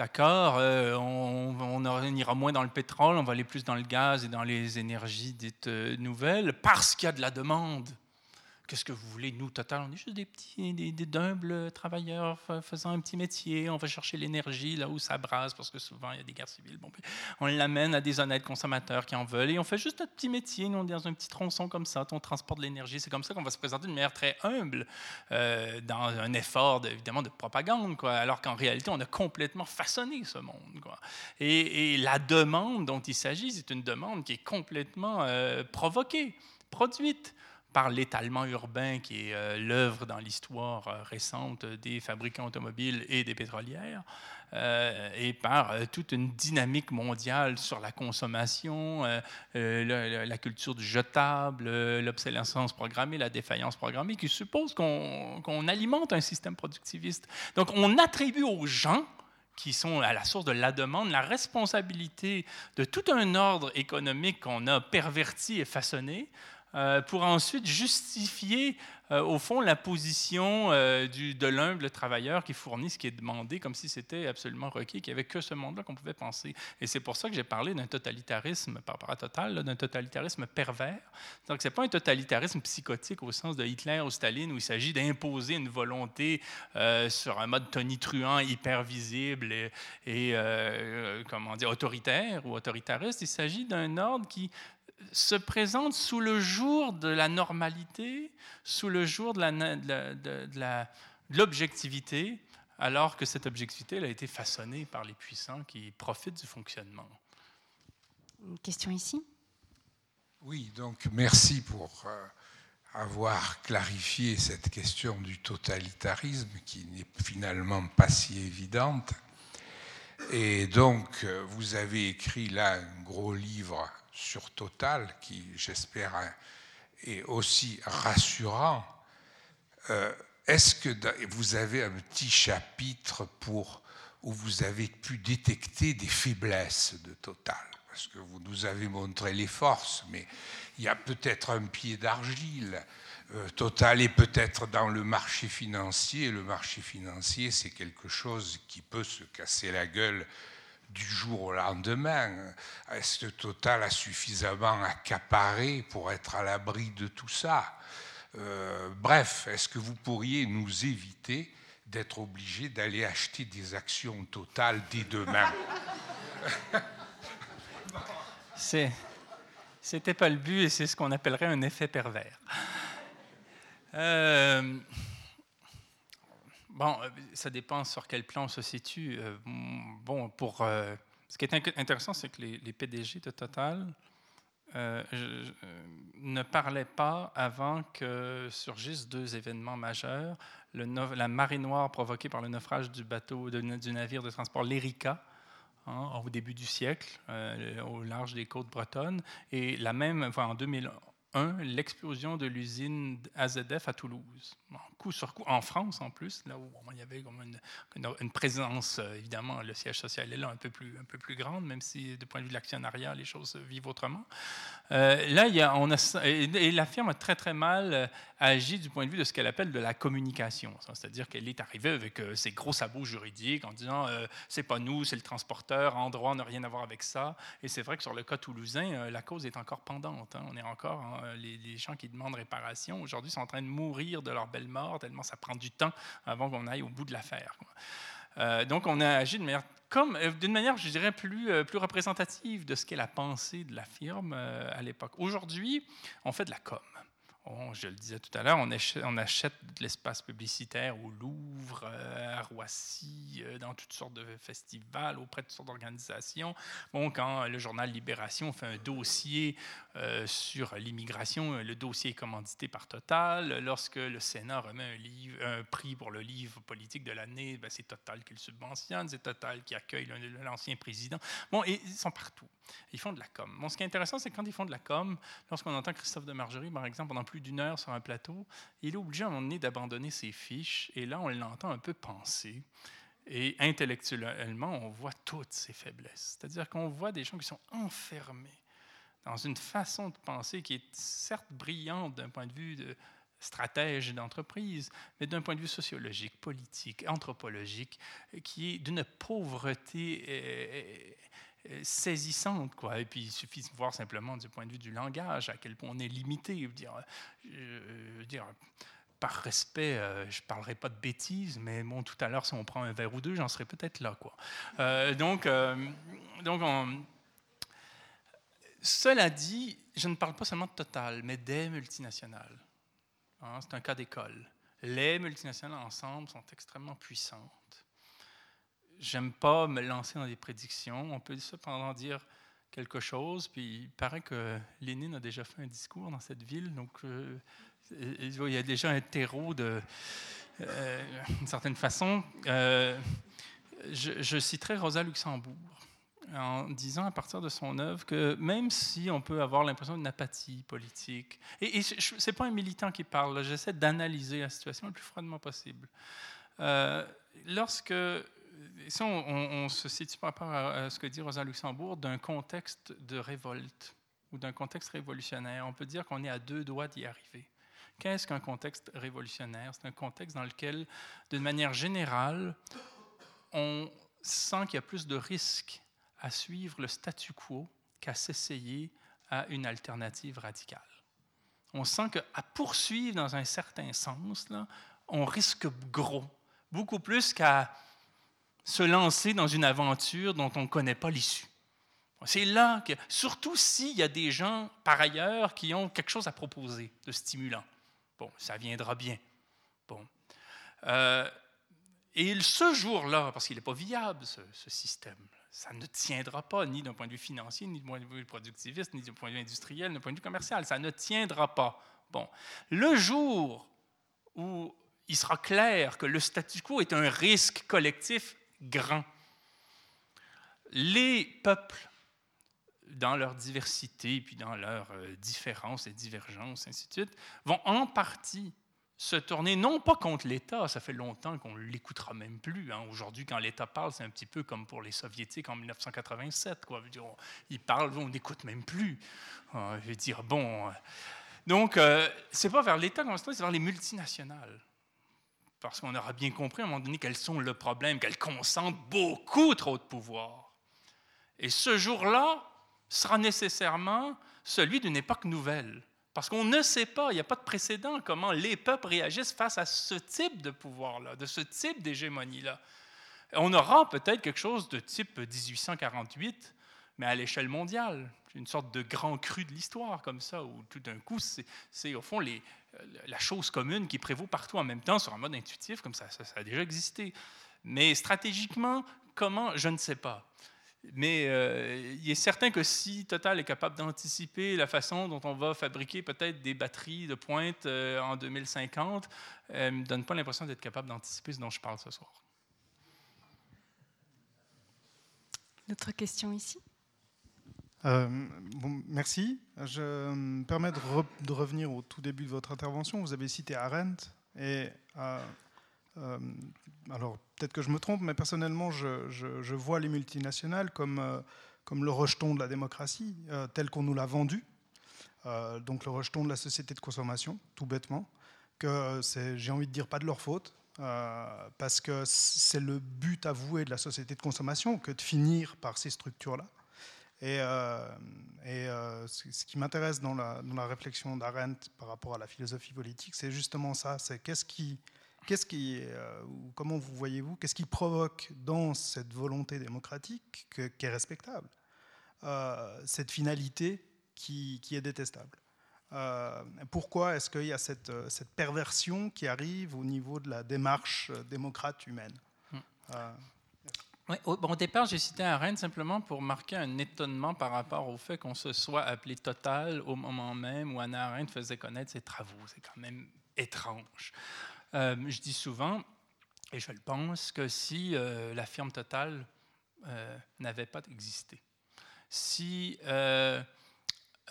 D'accord, euh, on, ira moins dans le pétrole, on va aller plus dans le gaz et dans les énergies dites euh, nouvelles, parce qu'il y a de la demande. Qu'est-ce que vous voulez Nous, Total, on est juste des petits, des, d'humbles travailleurs faisant un petit métier. On va chercher l'énergie là où ça brasse, parce que souvent, il y a des guerres civiles. Bon, on l'amène à des honnêtes consommateurs qui en veulent. Et on fait juste notre petit métier. Nous, on est dans un petit tronçon comme ça. On transporte de l'énergie. C'est comme ça qu'on va se présenter d'une manière très humble, euh, dans un effort, évidemment, de propagande. Quoi, alors qu'en réalité, on a complètement façonné ce monde. Quoi. Et, la demande dont il s'agit, c'est une demande qui est complètement euh, provoquée, produite par l'étalement urbain qui est euh, l'œuvre dans l'histoire euh, récente des fabricants automobiles et des pétrolières, euh, et par toute une dynamique mondiale sur la consommation, la, culture du jetable, l'obsolescence programmée, la défaillance programmée, qui suppose qu'on alimente un système productiviste. Donc on attribue aux gens qui sont à la source de la demande, la responsabilité de tout un ordre économique qu'on a perverti et façonné euh, pour ensuite justifier, euh, au fond, la position euh, de l'humble travailleur qui fournit ce qui est demandé, comme si c'était absolument requis, qu'il n'y avait que ce monde-là qu'on pouvait penser. Et c'est pour ça que j'ai parlé d'un totalitarisme, par rapport à Total, d'un totalitarisme pervers. Donc, ce n'est pas un totalitarisme psychotique au sens de Hitler ou Staline, où il s'agit d'imposer une volonté sur un mode tonitruant, hyper visible et, et comment dire, autoritaire ou autoritariste. Il s'agit d'un ordre qui se présente sous le jour de la normalité, sous le jour de l'objectivité, alors que cette objectivité elle a été façonnée par les puissants qui profitent du fonctionnement. Une question ici? Oui, donc merci pour euh, avoir clarifié cette question du totalitarisme qui n'est finalement pas si évidente. Et donc, euh, vous avez écrit là un gros livre sur Total, qui j'espère est aussi rassurant. Euh, est-ce que vous avez un petit chapitre pour, où vous avez pu détecter des faiblesses de Total? Parce que vous nous avez montré les forces, mais il y a peut-être un pied d'argile. Euh, Total est peut-être dans le marché financier. Le marché financier, c'est quelque chose qui peut se casser la gueule du jour au lendemain. Est-ce que Total a suffisamment accaparé pour être à l'abri de tout ça euh, Bref, est-ce que vous pourriez nous éviter d'être obligés d'aller acheter des actions Total dès demain? C'était pas le but et c'est ce qu'on appellerait un effet pervers. Euh, Bon, euh, ça dépend sur quel plan on se situe. Euh, bon, pour, euh, ce qui est intéressant, c'est que les, PDG de Total ne parlaient pas avant que surgissent deux événements majeurs. La marée noire provoquée par le naufrage du bateau, du navire de transport l'Erika, hein, au début du siècle, au large des côtes bretonnes. Et la même, enfin, en 2000, 1, l'explosion de l'usine AZF à Toulouse. coup sur coup, en France en plus, là où il y avait comme une, présence, euh, évidemment, le siège social est là un peu plus, un peu plus grande, même si du point de vue de l'actionnariat, les choses vivent autrement. Euh, là, il y a, on a, et, la firme a très très mal euh, euh, agi du point de vue de ce qu'elle appelle de la communication. C'est-à-dire qu'elle est arrivée avec ses gros sabots juridiques en disant c'est pas nous, c'est le transporteur, en droit, on n'a rien à voir avec ça. Et c'est vrai que sur le cas toulousain, la cause est encore pendante. Hein. On est encore euh, les, gens qui demandent réparation aujourd'hui sont en train de mourir de leur belle mort, tellement ça prend du temps avant qu'on aille au bout de l'affaire. Euh, donc on a agi d'une manière, comme, euh, d'une manière, je dirais, plus, plus représentative de ce qu'est la pensée de la firme à l'époque. Aujourd'hui, on fait de la com je le disais tout à l'heure, on achète, de l'espace publicitaire au Louvre, euh, à Roissy, euh, dans toutes sortes de festivals, auprès de toutes sortes d'organisations. Bon, quand le journal Libération fait un dossier euh, sur l'immigration, le dossier est commandité par Total. Lorsque le Sénat remet un, prix pour le livre politique de l'année, ben, c'est Total qui le subventionne, c'est Total qui accueille l'ancien président. Bon, et ils sont partout. Ils font de la com. Ce qui est intéressant, c'est quand ils font de la com, lorsqu'on entend Christophe de Margerie, par exemple, pendant plus d'une heure sur un plateau, il est obligé à un moment donné d'abandonner ses fiches, et là, on l'entend un peu penser. Et intellectuellement, on voit toutes ses faiblesses. C'est-à-dire qu'on voit des gens qui sont enfermés dans une façon de penser qui est certes brillante d'un point de vue de stratège d'entreprise, mais d'un point de vue sociologique, politique, anthropologique, qui est d'une pauvreté saisissante. Quoi. Et puis, il suffit de voir simplement du point de vue du langage à quel point on est limité. Dire, dire, par respect, je ne parlerai pas de bêtises, mais bon, tout à l'heure, si on prend un verre ou deux, j'en serais peut-être là. Quoi. donc, donc on, cela dit, je ne parle pas seulement de Total, mais des multinationales. Hein, c'est un cas d'école. Les multinationales ensemble sont extrêmement puissantes. J'aime pas me lancer dans des prédictions. On peut cependant dire quelque chose, puis il paraît que Lénine a déjà fait un discours dans cette ville, donc euh, il y a déjà un terreau euh, d'une certaine façon. Euh, je, je, citerai Rosa Luxembourg en disant à partir de son œuvre que même si on peut avoir l'impression d'une apathie politique, et, ce n'est pas un militant qui parle, j'essaie d'analyser la situation le plus froidement possible. Lorsque, si on, se situe par rapport à, ce que dit Rosa Luxembourg, d'un contexte de révolte ou d'un contexte révolutionnaire, on peut dire qu'on est à deux doigts d'y arriver. Qu'est-ce qu'un contexte révolutionnaire? C'est un contexte dans lequel, d'une manière générale, on sent qu'il y a plus de risques à suivre le statu quo qu'à s'essayer à une alternative radicale. On sent qu'à poursuivre dans un certain sens, on risque gros, beaucoup plus qu'à se lancer dans une aventure dont on ne connaît pas l'issue. C'est là que, surtout s'il y a des gens, par ailleurs, qui ont quelque chose à proposer de stimulant. Bon, ça viendra bien. Bon. Euh, et ce jour-là, parce qu'il n'est pas viable, ce, ce système, ça ne tiendra pas, ni d'un point de vue financier, ni d'un point de vue productiviste, ni d'un point de vue industriel, ni d'un point de vue commercial. Ça ne tiendra pas. Bon. Le jour où il sera clair que le statu quo est un risque collectif grand, les peuples, dans leur diversité, puis dans leurs euh, différences et divergences, ainsi de suite, vont en partie se tourner non pas contre l'État, ça fait longtemps qu'on ne l'écoutera même plus. Hein. Aujourd'hui, quand l'État parle, c'est un petit peu comme pour les Soviétiques en 1987. Quoi. ils parlent, on n'écoute même plus. Euh, je veux dire, bon. Euh, donc, euh, c'est pas vers l'État qu'on se c'est vers les multinationales. Parce qu'on aura bien compris à un moment donné quels sont le problème, qu'elles concentrent beaucoup trop de pouvoir. Et ce jour-là sera nécessairement celui d'une époque nouvelle parce qu'on ne sait pas, il n'y a pas de précédent comment les peuples réagissent face à ce type de pouvoir-là, de ce type d'hégémonie-là. On aura peut-être quelque chose de type 1848, mais à l'échelle mondiale, une sorte de grand cru de l'histoire comme ça, où tout d'un coup, c'est au fond les, la chose commune qui prévaut partout en même temps sur un mode intuitif, comme ça, ça, a déjà existé. Mais stratégiquement, comment, je ne sais pas. Mais euh, il est certain que si Total est capable d'anticiper la façon dont on va fabriquer peut-être des batteries de pointe euh, en 2050, elle ne me donne pas l'impression d'être capable d'anticiper ce dont je parle ce soir. D'autres questions ici? Euh, merci. Je me permets de, revenir au tout début de votre intervention. Vous avez cité Arendt et euh, alors peut-être que je me trompe, mais personnellement, je, vois les multinationales comme, euh, comme le rejeton de la démocratie, euh, tel qu'on nous l'a vendu. donc le rejeton de la société de consommation, tout bêtement. Que c'est, j'ai envie de dire, pas de leur faute, parce que c'est le but avoué de la société de consommation que de finir par ces structures-là. Et, et ce qui m'intéresse dans la, dans la réflexion d'Arendt par rapport à la philosophie politique, c'est justement ça, c'est qu'est-ce qui, Qu'est-ce qui, euh, comment vous voyez-vous, qu'est-ce qui provoque dans cette volonté démocratique qui est respectable euh, cette finalité qui, est détestable. Euh, Pourquoi est-ce qu'il y a cette, cette, perversion qui arrive au niveau de la démarche démocrate humaine? Au, départ, j'ai cité Arendt simplement pour marquer un étonnement par rapport au fait qu'on se soit appelé Total au moment même où Anna Arendt faisait connaître ses travaux. C'est quand même étrange. Euh, je dis souvent, et je le pense, que si euh, la firme Total euh, n'avait pas existé, si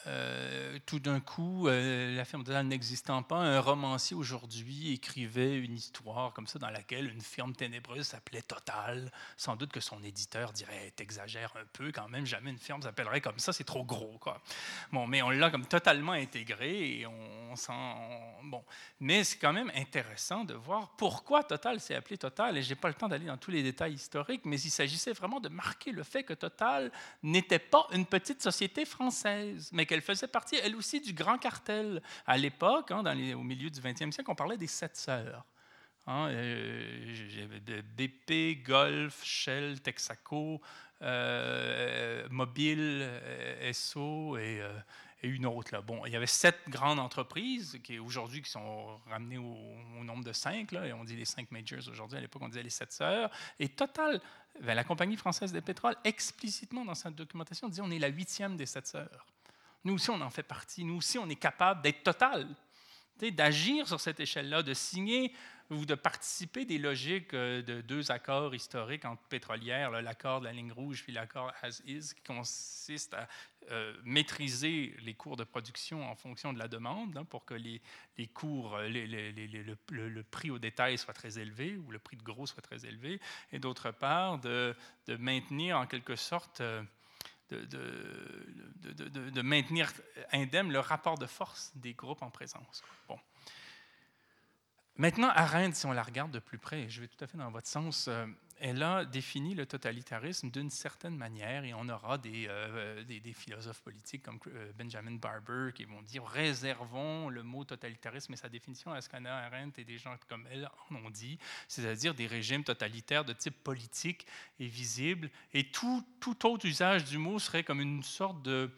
euh, tout d'un coup, euh, la firme Total n'existant pas, un romancier aujourd'hui écrivait une histoire comme ça dans laquelle une firme ténébreuse s'appelait Total. Sans doute que son éditeur dirait T'exagères un peu quand même, jamais une firme s'appellerait comme ça, c'est trop gros. Quoi. Bon, mais on l'a comme totalement intégré et on, sent. bon. Mais c'est quand même intéressant de voir pourquoi Total s'est appelé Total. Et je n'ai pas le temps d'aller dans tous les détails historiques, mais il s'agissait vraiment de marquer le fait que Total n'était pas une petite société française, mais qu'elle faisait partie, elle aussi, du grand cartel. À l'époque, hein, au milieu du 20e siècle, on parlait des sept sœurs. Hein, euh, BP, Golf, Shell, Texaco, euh, Mobile, euh, SO et, une autre. Là. Bon, il y avait sept grandes entreprises qui aujourd'hui qui sont ramenées au, nombre de cinq. Là, et on dit les cinq majors aujourd'hui. À l'époque, on disait les sept sœurs. Et Total, ben, la compagnie française des pétroles, explicitement dans sa documentation, dit on est la huitième des sept sœurs. Nous aussi, on en fait partie. Nous aussi, on est capable d'être total, d'agir sur cette échelle-là, de signer ou de participer des logiques euh, de deux accords historiques entre pétrolières, l'accord de la ligne rouge puis l'accord as is, qui consiste à euh, maîtriser les cours de production en fonction de la demande hein, pour que les, les cours, euh, le, prix au détail soit très élevé ou le prix de gros soit très élevé, et d'autre part de, de, maintenir en quelque sorte de, de, maintenir indemne le rapport de force des groupes en présence. Bon. Maintenant, Arendt, si on la regarde de plus près, je vais tout à fait dans votre sens, euh, elle a défini le totalitarisme d'une certaine manière et on aura des, euh, des, philosophes politiques comme euh, Benjamin Barber qui vont dire réservons le mot totalitarisme et sa définition à ce qu'Anna Arendt et des gens comme elle en ont dit, c'est-à-dire des régimes totalitaires de type politique et visible. Et tout, tout autre usage du mot serait comme une sorte de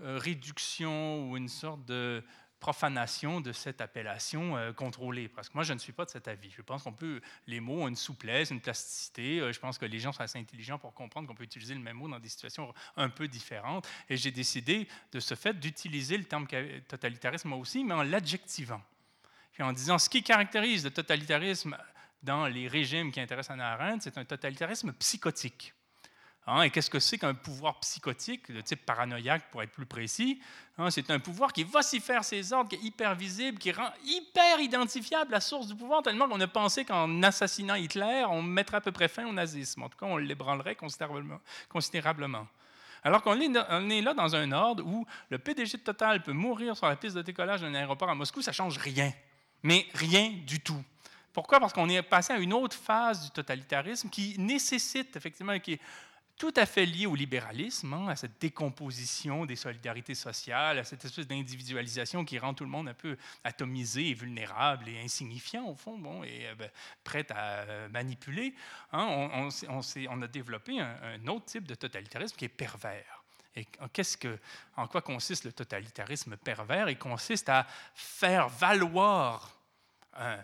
réduction ou une sorte de profanation de cette appellation euh, contrôlée. Parce que moi, je ne suis pas de cet avis. Je pense qu'on peut, les mots ont une souplesse, une plasticité. Euh, je pense que les gens sont assez intelligents pour comprendre qu'on peut utiliser le même mot dans des situations un peu différentes. Et j'ai décidé, de ce fait, d'utiliser le terme totalitarisme moi aussi, mais en l'adjectivant. Puis en disant ce qui caractérise le totalitarisme dans les régimes qui intéressent Anna Arendt, c'est un totalitarisme psychotique. Hein, et qu'est-ce que c'est qu'un pouvoir psychotique, de type paranoïaque pour être plus précis hein, C'est un pouvoir qui vocifère ses ordres, qui est hyper visible, qui rend hyper identifiable la source du pouvoir, tellement qu'on a pensé qu'en assassinant Hitler, on mettrait à peu près fin au nazisme. En tout cas, on l'ébranlerait considérablement. considérablement. Alors qu'on est, là dans un ordre où le PDG de Total peut mourir sur la piste de décollage d'un aéroport à Moscou, ça ne change rien. Mais rien du tout. Pourquoi? Parce qu'on est passé à une autre phase du totalitarisme qui nécessite effectivement, qui tout à fait lié au libéralisme, hein, à cette décomposition des solidarités sociales, à cette espèce d'individualisation qui rend tout le monde un peu atomisé et vulnérable et insignifiant, au fond, bon, et euh, ben, prêt à euh, manipuler. Hein. on, a développé un, autre type de totalitarisme qui est pervers. Et qu'est-ce que, en quoi consiste le totalitarisme pervers? Il consiste à faire valoir un,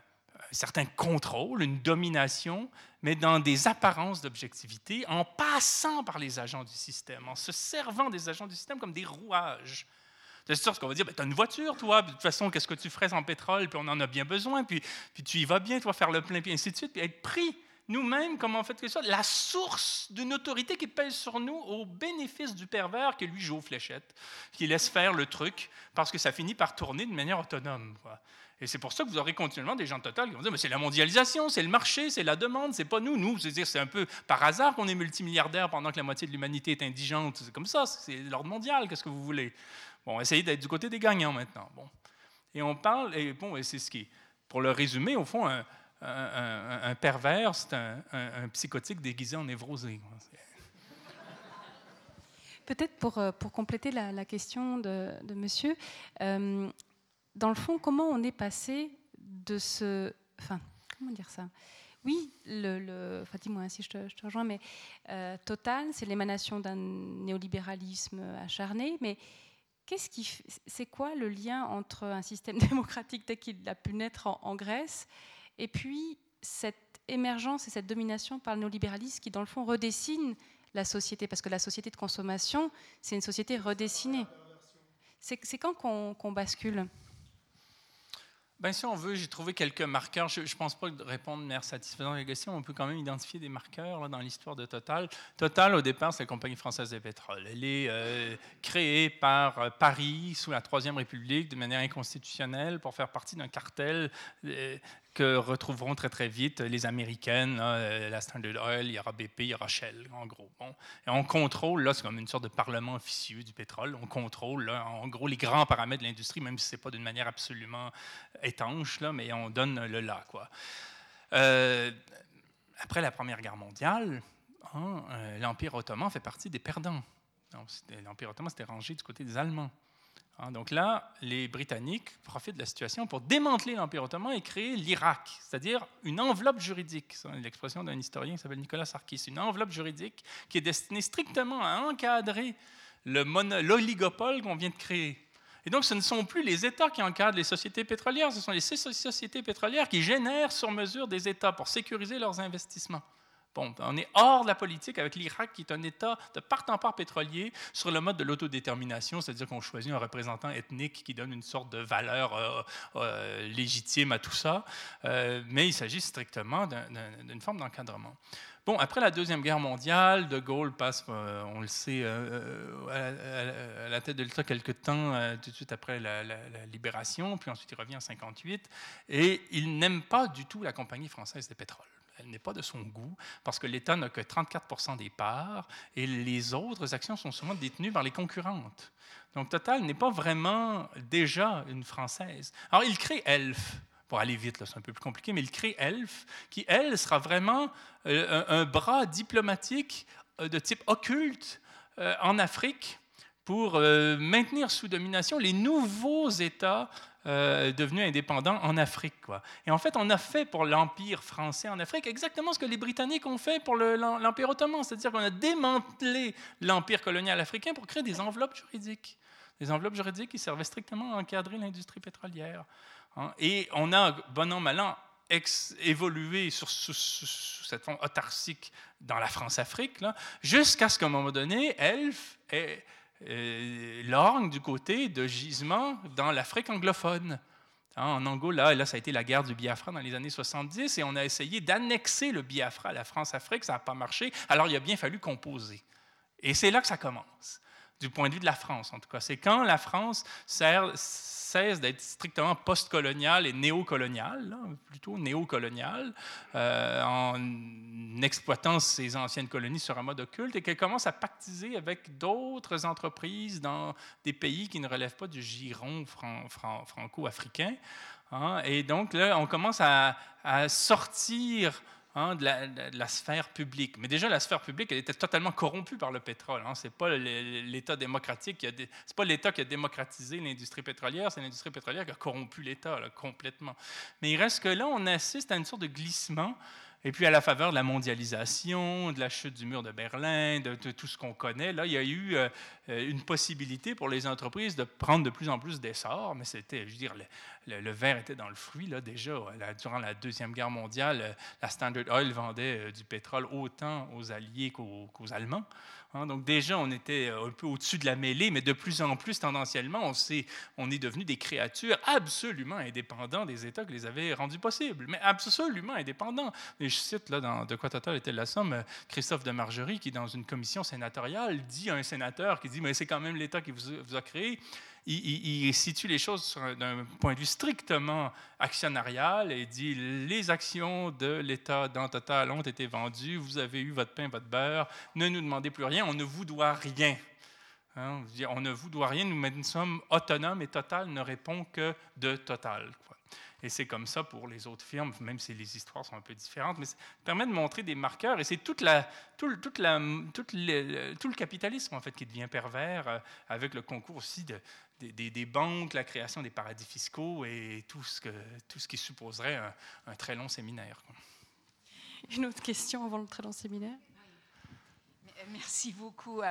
certain contrôle, une domination, mais dans des apparences d'objectivité, en passant par les agents du système, en se servant des agents du système comme des rouages. C'est sûr qu'on va dire, ben, tu as une voiture, toi, de toute façon, qu'est-ce que tu ferais sans pétrole, puis on en a bien besoin, puis, puis tu y vas bien, toi, faire le plein, puis ainsi de suite, puis être pris nous-mêmes, comme en fait que ça, la source d'une autorité qui pèse sur nous au bénéfice du pervers qui lui joue aux fléchettes, qui laisse faire le truc, parce que ça finit par tourner de manière autonome. Et c'est pour ça que vous aurez continuellement des gens de Total qui vont dire mais c'est la mondialisation, c'est le marché, c'est la demande, c'est pas nous. Nous, c'est-à-dire c'est un peu par hasard qu'on est multimilliardaire pendant que la moitié de l'humanité est indigente. C'est comme ça, c'est l'ordre mondial. Qu'est-ce que vous voulez? Bon, essayez d'être du côté des gagnants maintenant. Bon, et on parle et bon, c'est ce qui, est, pour le résumer, au fond, un, un, pervers, c'est un, psychotique déguisé en névrosé. Peut-être pour, euh, pour compléter la, question de, de monsieur, euh, dans le fond, comment on est passé de ce. Enfin, comment dire ça? Oui, le, enfin, dis-moi hein, si je te, rejoins, mais euh, Total, c'est l'émanation d'un néolibéralisme acharné, mais qu'est-ce qui, c'est quoi le lien entre un système démocratique tel qu'il a pu naître en, Grèce et puis cette émergence et cette domination par le néolibéralisme qui, dans le fond, redessine la société? Parce que la société de consommation, c'est une société redessinée. C'est quand qu'on bascule? Bien, si on veut, j'ai trouvé quelques marqueurs. Je ne pense pas répondre de manière satisfaisante à la question. On peut quand même identifier des marqueurs dans l'histoire de Total. Total, au départ, c'est la compagnie française de pétrole. Elle est euh, créée par euh, Paris sous la Troisième République de manière inconstitutionnelle pour faire partie d'un cartel euh, que retrouveront très très vite les Américaines, euh, la Standard Oil, il y aura BP, il y aura Shell, en gros. Bon. Et on contrôle, là, c'est comme une sorte de parlement officieux du pétrole, on contrôle, en gros, les grands paramètres de l'industrie, même si ce n'est pas d'une manière absolument étanche, là, mais on donne le là. Quoi. Euh, après la Première Guerre mondiale, hein, euh, l'Empire ottoman fait partie des perdants. L'Empire ottoman s'était rangé du côté des Allemands. Hein, donc là, les Britanniques profitent de la situation pour démanteler l'Empire ottoman et créer l'Irak, c'est-à-dire une enveloppe juridique. C'est l'expression d'un historien qui s'appelle Nicolas Sarkis. Une enveloppe juridique qui est destinée strictement à encadrer l'oligopole qu'on vient de créer. Et donc, ce ne sont plus les États qui encadrent les sociétés pétrolières, ce sont les sociétés pétrolières qui génèrent sur mesure des États pour sécuriser leurs investissements. On est hors de la politique avec l'Irak, qui est un État de part en part pétrolier sur le mode de l'autodétermination, c'est-à-dire qu'on choisit un représentant ethnique qui donne une sorte de valeur euh, euh, légitime à tout ça, euh, mais il s'agit strictement d'une forme d'encadrement. Bon, après la Deuxième Guerre mondiale, De Gaulle passe, on le sait, à, la tête de l'État quelque temps, tout de suite après la, la, libération, puis ensuite il revient en 58, et il n'aime pas du tout la Compagnie française des pétroles elle n'est pas de son goût parce que l'État n'a que 34 des parts et les autres actions sont souvent détenues par les concurrentes. Donc Total n'est pas vraiment déjà une française. Alors il crée Elf. Pour aller vite, c'est un peu plus compliqué, mais il crée Elf, qui, elle, sera vraiment euh, un, bras diplomatique euh, de type occulte euh, en Afrique pour maintenir sous domination les nouveaux États euh, devenu indépendant en Afrique. Quoi. Et en fait, on a fait pour l'Empire français en Afrique exactement ce que les Britanniques ont fait pour l'Empire ottoman, c'est-à-dire qu'on a démantelé l'Empire colonial africain pour créer des enveloppes juridiques. Des enveloppes juridiques qui servaient strictement à encadrer l'industrie pétrolière. Hein. Et on a, bon an, mal an, évolué sur, cette forme autarcique dans la France-Afrique, jusqu'à ce qu'à un moment donné, Elf ait euh, l'orgue du côté de gisement dans l'Afrique anglophone. Hein, en Angola, là, ça a été la guerre du Biafra dans les années 70, et on a essayé d'annexer le Biafra à la France-Afrique, ça n'a pas marché, alors il a bien fallu composer. Et c'est là que ça commence, du point de vue de la France en tout cas. C'est quand la France cesse d'être strictement post-colonial et néocolonial, plutôt néocolonial, euh, en exploitant ses anciennes colonies sur un mode occulte, et qu'elle commence à pactiser avec d'autres entreprises dans des pays qui ne relèvent pas du giron franco-africain. Hein. Et donc là, on commence à sortir Hein, de, la, sphère publique. Mais déjà, la sphère publique, elle était totalement corrompue par le pétrole. Hein. Ce n'est pas l'État démocratique, c'est pas qui a démocratisé l'industrie pétrolière, c'est l'industrie pétrolière qui a corrompu l'État complètement. Mais il reste que là, on assiste à une sorte de glissement et puis, à la faveur de la mondialisation, de la chute du mur de Berlin, de, tout ce qu'on connaît, là, il y a eu euh, une possibilité pour les entreprises de prendre de plus en plus d'essor, mais c'était, je veux dire, le, verre était dans le fruit, là, déjà. durant la Deuxième Guerre mondiale, euh, la Standard Oil vendait euh, du pétrole autant aux Alliés qu'aux Allemands. Hein, donc déjà, on était un peu au-dessus de la mêlée, mais de plus en plus, tendanciellement, on, est, on est devenu des créatures absolument indépendantes des États qui les avaient rendus possibles, mais absolument indépendants. Et je cite là dans De quoi total était la somme, Christophe de Margerie, qui, dans une commission sénatoriale, dit à un sénateur qui dit, mais c'est quand même l'État qui vous a créé, il, situe les choses d'un point de vue strictement actionnarial et dit les actions de l'État dans Total ont été vendues, vous avez eu votre pain, votre beurre, ne nous demandez plus rien, on ne vous doit rien. Hein, on ne vous doit rien, nous sommes autonomes et Total ne répond que de Total. Et c'est comme ça pour les autres firmes, même si les histoires sont un peu différentes, mais ça permet de montrer des marqueurs. Et c'est toute la, tout, toute la, tout le capitalisme en fait qui devient pervers euh, avec le concours aussi de, des, banques, la création des paradis fiscaux et tout ce, que, tout ce qui supposerait un, très long séminaire. Une autre question avant le très long séminaire? Merci beaucoup.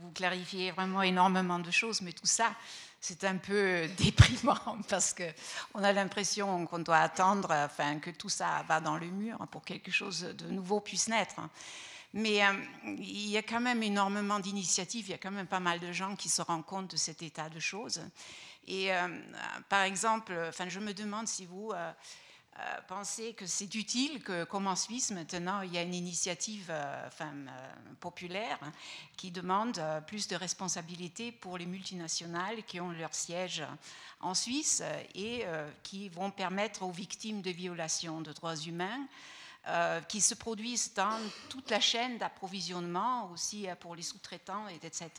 Vous clarifiez vraiment énormément de choses, mais tout ça, c'est un peu déprimant parce qu'on a l'impression qu'on doit attendre enfin, que tout ça va dans le mur pour que quelque chose de nouveau puisse naître. Mais il y a quand même énormément d'initiatives, il y a quand même pas mal de gens qui se rendent compte de cet état de choses. Et par exemple, enfin, je me demande si vous euh, penser que c'est utile que, comme en Suisse maintenant, il y a une initiative euh, enfin, euh, populaire qui demande plus de responsabilité pour les multinationales qui ont leur siège en Suisse et qui vont permettre aux victimes de violations de droits humains qui se produisent dans toute la chaîne d'approvisionnement, aussi pour les sous-traitants, etc.,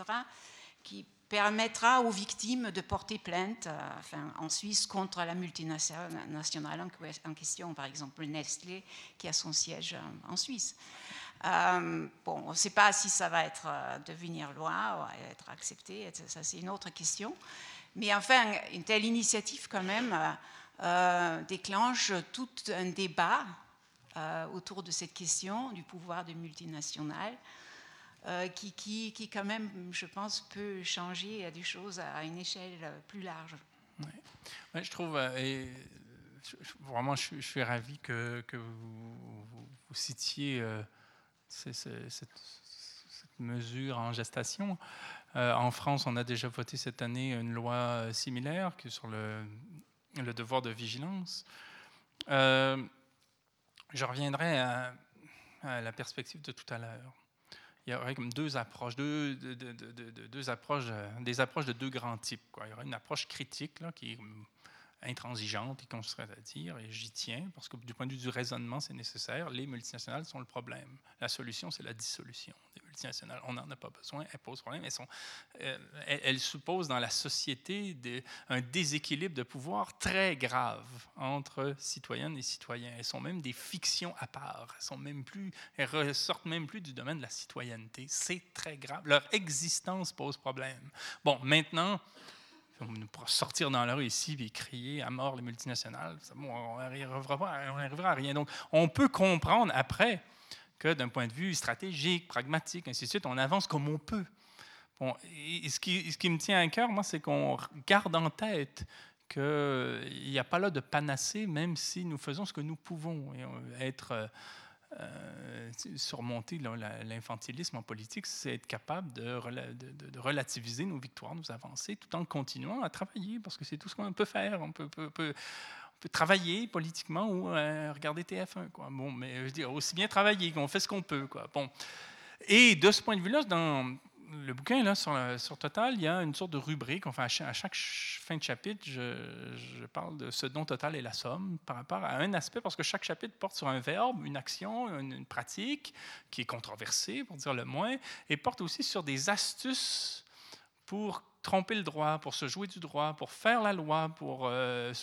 qui permettra aux victimes de porter plainte euh, en Suisse contre la multinationale en question, par exemple Nestlé, qui a son siège euh, en Suisse. Euh, bon, on ne sait pas si ça va être, devenir loi, ou être accepté, ça c'est une autre question. Mais enfin, une telle initiative quand même déclenche tout un débat autour de cette question du pouvoir des multinationales. Euh, qui, qui, qui, quand même, je pense, peut changer des choses à une échelle plus large. Je trouve, euh, vraiment, je, suis ravi que, que vous, citiez euh, cette, mesure en gestation. en France, on a déjà voté cette année une loi similaire qui sur le, devoir de vigilance. je reviendrai à la perspective de tout à l'heure il y aurait comme deux approches, deux, deux, approches, euh, des approches de deux grands types. Il y aurait une approche critique là, qui intransigeante et qu'on serait à dire, et j'y tiens, parce que du point de vue du raisonnement, c'est nécessaire. Les multinationales sont le problème. La solution, c'est la dissolution des multinationales. On n'en a pas besoin, elles posent problème. Elles, sont, euh, elles, supposent dans la société un déséquilibre de pouvoir très grave entre citoyennes et citoyens. Elles sont même des fictions à part. Elles, sont ressortent même plus du domaine de la citoyenneté. C'est très grave. Leur existence pose problème. Bon, maintenant, sortir dans la rue ici et crier à mort les multinationales. on n'arrivera à rien. Donc, on peut comprendre après que d'un point de vue stratégique, pragmatique, ainsi de suite, on avance comme on peut. Bon, ce, qui, ce qui me tient à cœur, moi, c'est qu'on garde en tête qu'il n'y a pas là de panacée, même si nous faisons ce que nous pouvons. Et être euh, surmonter l'infantilisme en politique, c'est être capable de, relativiser nos victoires, nos avancées, tout en continuant à travailler, parce que c'est tout ce qu'on peut faire. On peut, travailler politiquement ou euh, regarder TF1. Quoi. Bon, mais je veux dire, aussi bien travailler qu'on fait ce qu'on peut. Quoi. Bon. Et de ce point de vue-là, dans, le bouquin, là, sur, Total, il y a une sorte de rubrique. Enfin, à chaque fin de chapitre, je, parle de ce dont Total est la somme par rapport à un aspect, parce que chaque chapitre porte sur un verbe, une action, une, pratique qui est controversée, pour dire le moins, et porte aussi sur des astuces pour tromper le droit, pour se jouer du droit, pour faire la loi, pour euh,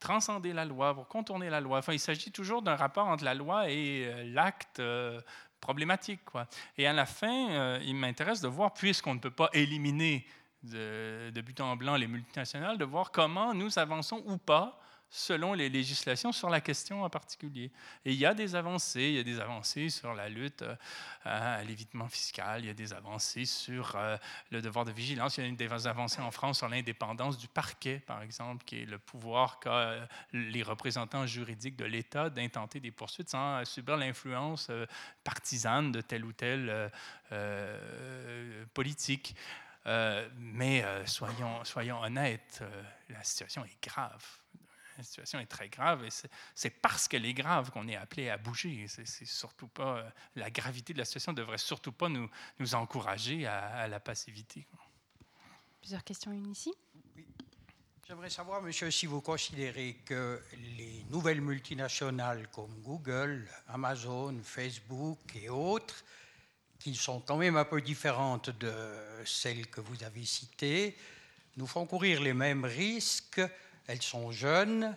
transcender la loi, pour contourner la loi. Enfin, il s'agit toujours d'un rapport entre la loi et euh, l'acte euh, problématique. Quoi. Et à la fin, euh, il m'intéresse de voir, puisqu'on ne peut pas éliminer de, de, but en blanc les multinationales, de voir comment nous avançons ou pas selon les législations sur la question en particulier. Et il y a des avancées, il y a des avancées sur la lutte euh, à l'évitement fiscal, il y a des avancées sur euh, le devoir de vigilance, il y a des avancées en France sur l'indépendance du parquet, par exemple, qui est le pouvoir qu'a euh, les représentants juridiques de l'État d'intenter des poursuites sans subir l'influence partisane de telle ou telle politique. mais soyons, soyons honnêtes, la situation est grave la situation est très grave et c'est parce qu'elle est grave qu'on est appelé à bouger. C'est surtout pas euh, la gravité de la situation ne devrait surtout pas nous, nous encourager à, la passivité. Plusieurs questions une ici. J'aimerais savoir, monsieur, si vous considérez que les nouvelles multinationales comme Google, Amazon, Facebook et autres, qui sont quand même un peu différentes de celles que vous avez citées, nous font courir les mêmes risques elles sont jeunes,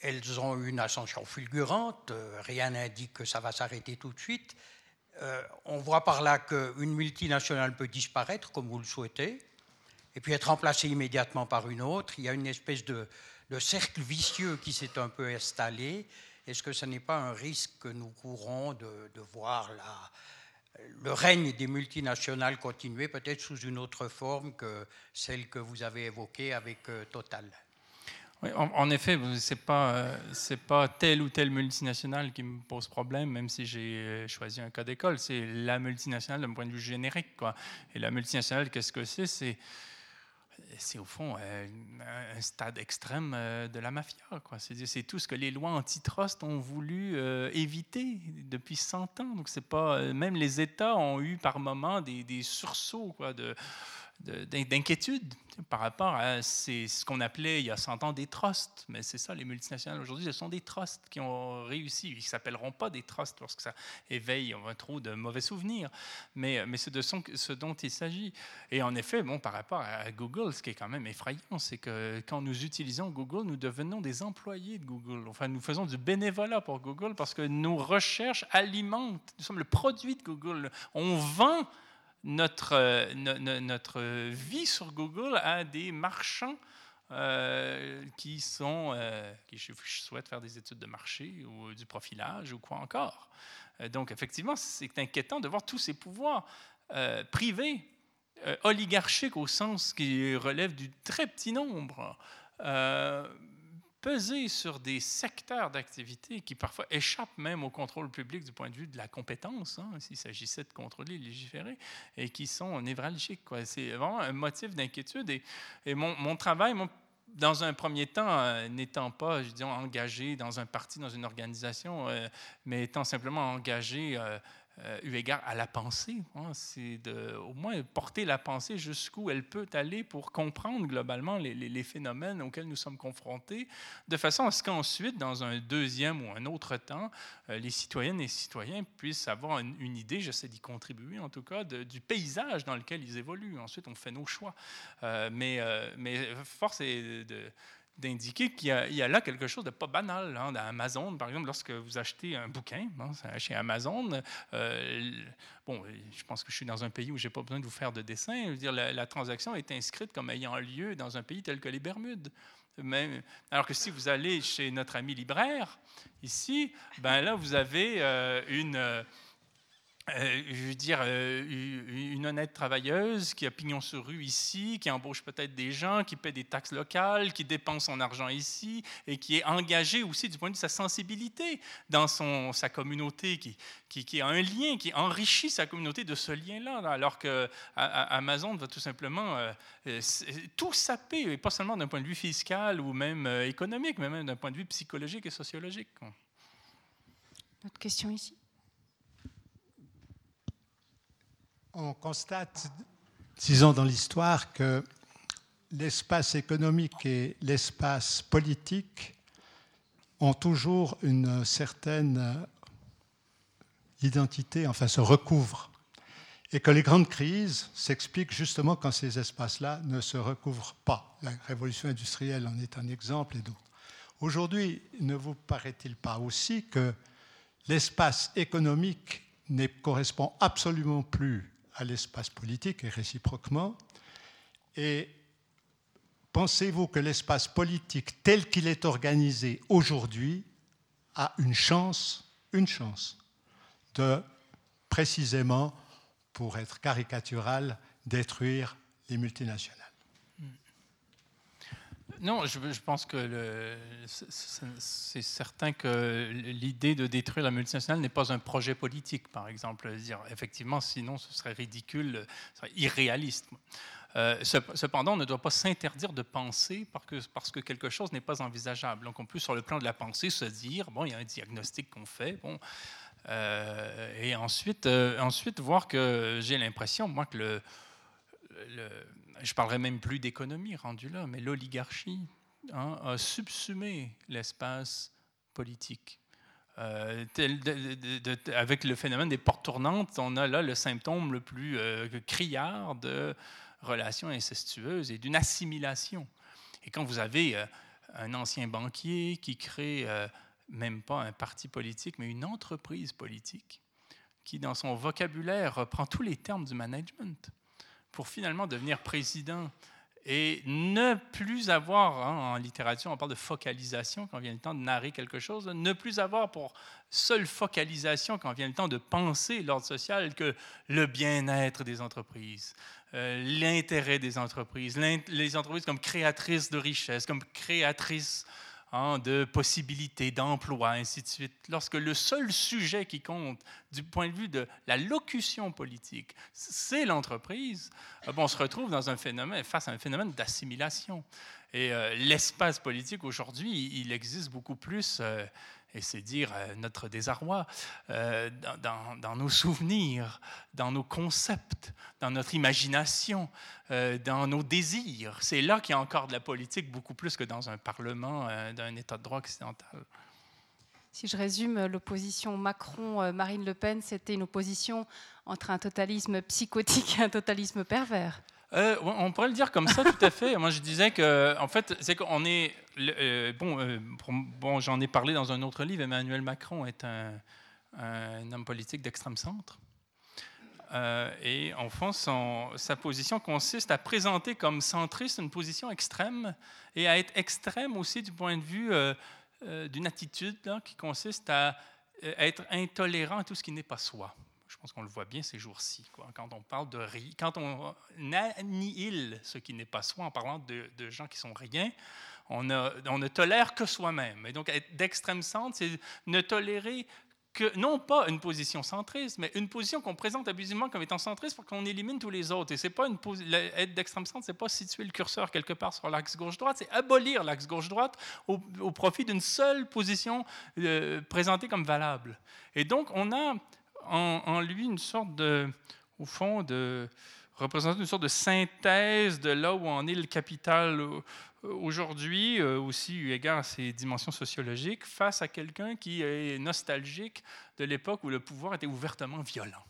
elles ont une ascension fulgurante, euh, rien n'indique que ça va s'arrêter tout de suite. Euh, on voit par là qu'une multinationale peut disparaître, comme vous le souhaitez, et puis être remplacée immédiatement par une autre. Il y a une espèce de, cercle vicieux qui s'est un peu installé. Est-ce que ce n'est pas un risque que nous courons de, voir le règne des multinationales continuer, peut-être sous une autre forme que celle que vous avez évoquée avec euh, En, effet, ce n'est pas, c'est pas telle ou telle multinationale qui me pose problème, même si j'ai choisi un cas d'école. C'est la multinationale d'un point de vue générique. Quoi. Et la multinationale, qu'est-ce que c'est? C'est au fond un stade extrême de la mafia. C'est tout ce que les lois antitrust ont voulu éviter depuis 100 ans. Donc même les États ont eu par moments des, des sursauts quoi, de d'inquiétude par rapport à ce qu'on appelait il y a 100 ans des trusts. Mais c'est ça, les multinationales aujourd'hui, ce sont des trusts qui ont réussi. Ils ne s'appelleront pas des trusts lorsque ça éveille un trop de mauvais souvenirs. Mais, mais c'est ce dont il s'agit. Et en effet, bon, par rapport à Google, ce qui est quand même effrayant, c'est que quand nous utilisons Google, nous devenons des employés de Google. Enfin, nous faisons du bénévolat pour Google parce que nos recherches alimentent. Nous sommes le produit de Google. On vend notre, euh, notre vie sur Google à des marchands euh, qui, sont, euh, qui souhaitent faire des études de marché ou du profilage ou quoi encore. donc, effectivement, c'est inquiétant de voir tous ces pouvoirs privés, oligarchiques au sens qui relève du très petit nombre, peser sur des secteurs d'activité qui parfois échappent même au contrôle public du point de vue de la compétence, hein, s'il s'agissait de contrôler, légiférer, et qui sont névralgiques. C'est vraiment un motif d'inquiétude. Et, mon, travail, dans un premier temps, euh, n'étant pas, je dis, engagé dans un parti, dans une organisation, euh, mais étant simplement engagé euh, euh, eu égard à la pensée. Hein, c'est de, au moins porter la pensée jusqu'où elle peut aller pour comprendre globalement les, phénomènes auxquels nous sommes confrontés, de façon à ce qu'ensuite, dans un deuxième ou un autre temps, euh, les citoyennes et citoyens puissent avoir une, idée, j'essaie d'y contribuer en tout cas, du paysage dans lequel ils évoluent. Ensuite, on fait nos choix. Euh, mais, mais force est de d'indiquer qu'il y, a là quelque chose de pas banal. Hein, Amazon, par exemple, lorsque vous achetez un bouquin chez Amazon, euh, bon, je pense que je suis dans un pays où je n'ai pas besoin de vous faire de dessin. Je veux dire, la, transaction est inscrite comme ayant lieu dans un pays tel que les Bermudes. Même, alors que si vous allez chez notre ami libraire, ici, ben là, vous avez euh, une... Euh, je veux dire, euh, une honnête travailleuse qui a pignon sur rue ici, qui embauche peut-être des gens, qui paie des taxes locales, qui dépense son argent ici et qui est engagée aussi du point de vue de sa sensibilité dans son, sa communauté, qui, qui, a un lien, qui enrichit sa communauté de ce lien-là, alors que Amazon va tout simplement euh, tout saper, et pas seulement d'un point de vue fiscal ou même économique, mais même d'un point de vue psychologique et sociologique. Autre question ici? On constate, disons dans l'histoire, que l'espace économique et l'espace politique ont toujours une certaine identité, enfin se recouvrent, et que les grandes crises s'expliquent justement quand ces espaces-là ne se recouvrent pas. La révolution industrielle en est un exemple et d'autres. Aujourd'hui, ne vous paraît-il pas aussi que l'espace économique ne correspond absolument plus à l'espace politique et réciproquement. Et pensez-vous que l'espace politique tel qu'il est organisé aujourd'hui a une chance, une chance de précisément, pour être caricatural, détruire les multinationales? Non, je, pense que c'est certain que l'idée de détruire la multinationale n'est pas un projet politique, par exemple. Dire, effectivement, sinon ce serait ridicule, ce serait irréaliste. Euh, cependant, on ne doit pas s'interdire de penser parce que, quelque chose n'est pas envisageable. Donc, on peut, sur le plan de la pensée, se dire bon, il y a un diagnostic qu'on fait, bon, euh, et ensuite, euh, ensuite voir que j'ai l'impression, moi, que le je parlerai même plus d'économie rendue là, mais l'oligarchie hein, a subsumé l'espace politique. Euh, avec le phénomène des portes tournantes, on a là le symptôme le plus euh, criard de relations incestueuses et d'une assimilation. Et quand vous avez euh, un ancien banquier qui crée même pas un parti politique, mais une entreprise politique, qui dans son vocabulaire reprend tous les termes du management, pour finalement devenir président et ne plus avoir, hein, en littérature, on parle de focalisation quand vient le temps de narrer quelque chose, ne plus avoir pour seule focalisation quand vient le temps de penser l'ordre social que le bien-être des entreprises, euh, l'intérêt des entreprises, les entreprises comme créatrices de richesses, comme créatrices Hein, de possibilités, d'emplois, ainsi de suite. Lorsque le seul sujet qui compte du point de vue de la locution politique, c'est l'entreprise, euh, on se retrouve face à un phénomène d'assimilation. Et euh, l'espace politique aujourd'hui, il existe beaucoup plus. Euh, et c'est dire euh, notre désarroi euh, dans, nos souvenirs, dans nos concepts, dans notre imagination, euh, dans nos désirs. C'est là qu'il y a encore de la politique, beaucoup plus que dans un parlement d'un État de droit occidental. Si je résume, l'opposition Macron-Marine Le Pen, c'était une opposition entre un totalisme psychotique et un totalisme pervers. Euh, on pourrait le dire comme ça, tout à fait. Moi, je disais que, en fait, c'est qu'on est. Euh, bon, euh, bon j'en ai parlé dans un autre livre. Emmanuel Macron est un, homme politique d'extrême centre. et en fond, sa position consiste à présenter comme centriste une position extrême et à être extrême aussi du point de vue d'une attitude qui consiste à être intolérant à tout ce qui n'est pas soi. Pense qu'on le voit bien ces jours-ci. Quand on parle de quand on annihile ce qui n'est pas soi en parlant de, gens qui sont rien, on, on ne tolère que soi-même. Et donc, être d'extrême centre, c'est ne tolérer que, non pas une position centriste, mais une position qu'on présente abusivement comme étant centriste pour qu'on élimine tous les autres. Et c'est pas une être d'extrême centre, c'est pas situer le curseur quelque part sur l'axe gauche-droite, c'est abolir l'axe gauche-droite au, profit d'une seule position euh, présentée comme valable. Et donc, on a en, lui une sorte de, au fond, de représenter une sorte de synthèse de là où en est le capital aujourd'hui, euh, aussi eu égard à ses dimensions sociologiques, face à quelqu'un qui est nostalgique de l'époque où le pouvoir était ouvertement violent.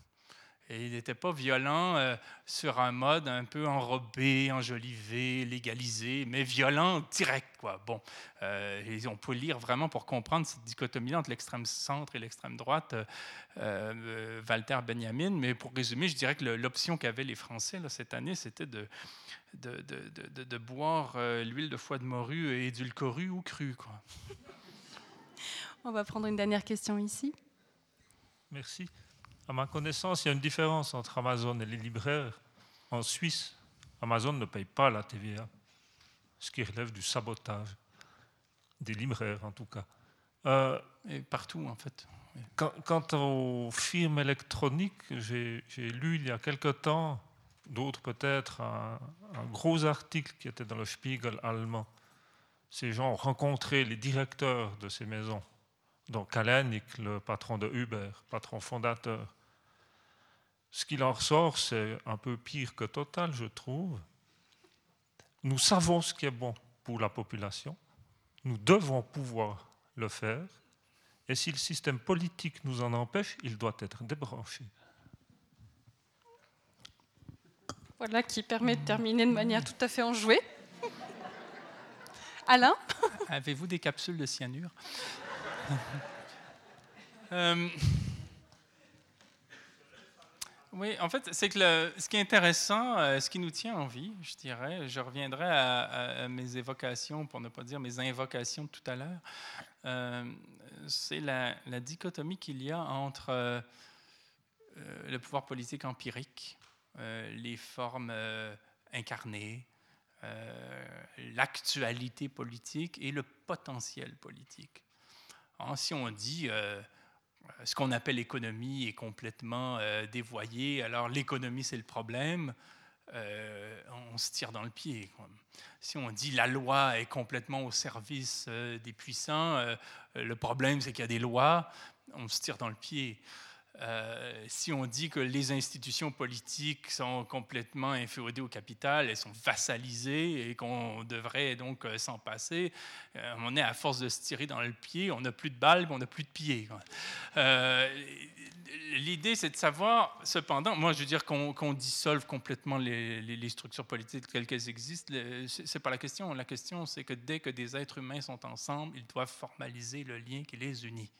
Et il n'était pas violent euh, sur un mode un peu enrobé, enjolivé, légalisé, mais violent direct. Quoi. Bon, euh, on peut lire vraiment pour comprendre cette dichotomie entre l'extrême centre et l'extrême droite, euh, Walter Benjamin. Mais pour résumer, je dirais que l'option qu'avaient les Français là, cette année, c'était de, de, de, de, boire l'huile de foie de morue édulcorée ou crue. Quoi. On va prendre une dernière question ici. Merci. À ma connaissance, il y a une différence entre Amazon et les libraires. En Suisse, Amazon ne paye pas la TVA, ce qui relève du sabotage des libraires en tout cas. Euh, et partout en fait. Quant, aux firmes électroniques, j'ai, lu il y a quelque temps, d'autres peut-être, un, un, gros article qui était dans le Spiegel allemand. Ces gens ont rencontré les directeurs de ces maisons donc Kalanick, le patron de Uber, patron fondateur. Ce qui en ressort, c'est un peu pire que Total, je trouve. Nous savons ce qui est bon pour la population. Nous devons pouvoir le faire. Et si le système politique nous en empêche, il doit être débranché. Voilà qui permet de terminer de manière tout à fait enjouée. Alain? Avez-vous des capsules de cyanure? Euh, oui, en fait, c'est que ce qui est intéressant, euh, ce qui nous tient en vie, je dirais, je reviendrai à, mes évocations, pour ne pas dire mes invocations de tout à l'heure, euh, c'est la, dichotomie qu'il y a entre le pouvoir politique empirique, les formes incarnées, l'actualité politique et le potentiel politique. Hein, si on dit euh, ce qu'on appelle l'économie est complètement euh, dévoyé, alors l'économie c'est le problème, euh, on se tire dans le pied. Si on dit la loi est complètement au service des puissants, le problème c'est qu'il y a des lois, on se tire dans le pied. Euh, si on dit que les institutions politiques sont complètement inféodées au capital, elles sont vassalisées et qu'on devrait donc euh, s'en passer, euh, on est à force de se tirer dans le pied, on n'a plus de balles, on n'a plus de pieds. L'idée, c'est de savoir, cependant, moi je veux dire qu'on dissolve complètement les, les, structures politiques telles qu'elles existent, c'est pas la question. La question, c'est que dès que des êtres humains sont ensemble, ils doivent formaliser le lien qui les unit.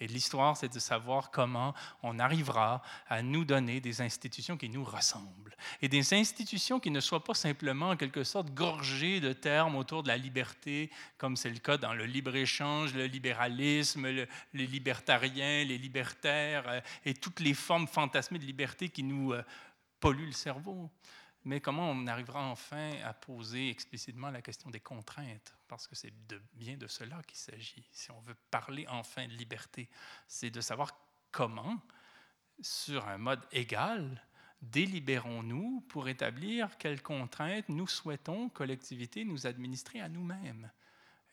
Et l'histoire, c'est de savoir comment on arrivera à nous donner des institutions qui nous ressemblent. Et des institutions qui ne soient pas simplement en quelque sorte gorgées de termes autour de la liberté, comme c'est le cas dans le libre-échange, le libéralisme, les libertariens, les libertaires euh, et toutes les formes fantasmées de liberté qui nous euh, polluent le cerveau mais comment on arrivera enfin à poser explicitement la question des contraintes? Parce que c'est bien de cela qu'il s'agit. Si on veut parler enfin de liberté, c'est de savoir comment, sur un mode égal, délibérons-nous pour établir quelles contraintes nous souhaitons, collectivité, nous administrer à nous-mêmes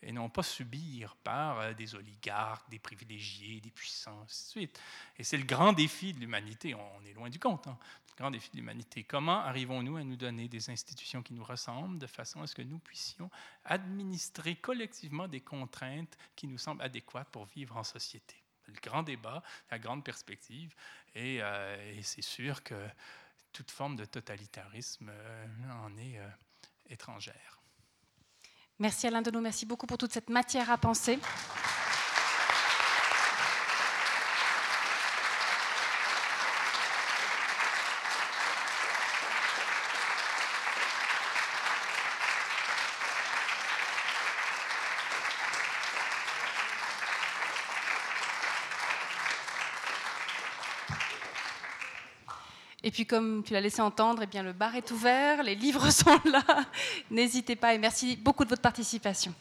et non pas subir par euh, des oligarques, des privilégiés, des puissants, ainsi de suite. Et c'est le grand défi de l'humanité, on est loin du compte, hein. Grand défi de l'humanité. Comment arrivons-nous à nous donner des institutions qui nous ressemblent de façon à ce que nous puissions administrer collectivement des contraintes qui nous semblent adéquates pour vivre en société? Le grand débat, la grande perspective, et, euh, c'est sûr que toute forme de totalitarisme euh, en est étrangère. Merci Alain Deneau, merci beaucoup pour toute cette matière à penser. Puis, comme tu l'as laissé entendre, eh bien, le bar est ouvert, les livres sont là. N'hésitez pas et merci beaucoup de votre participation.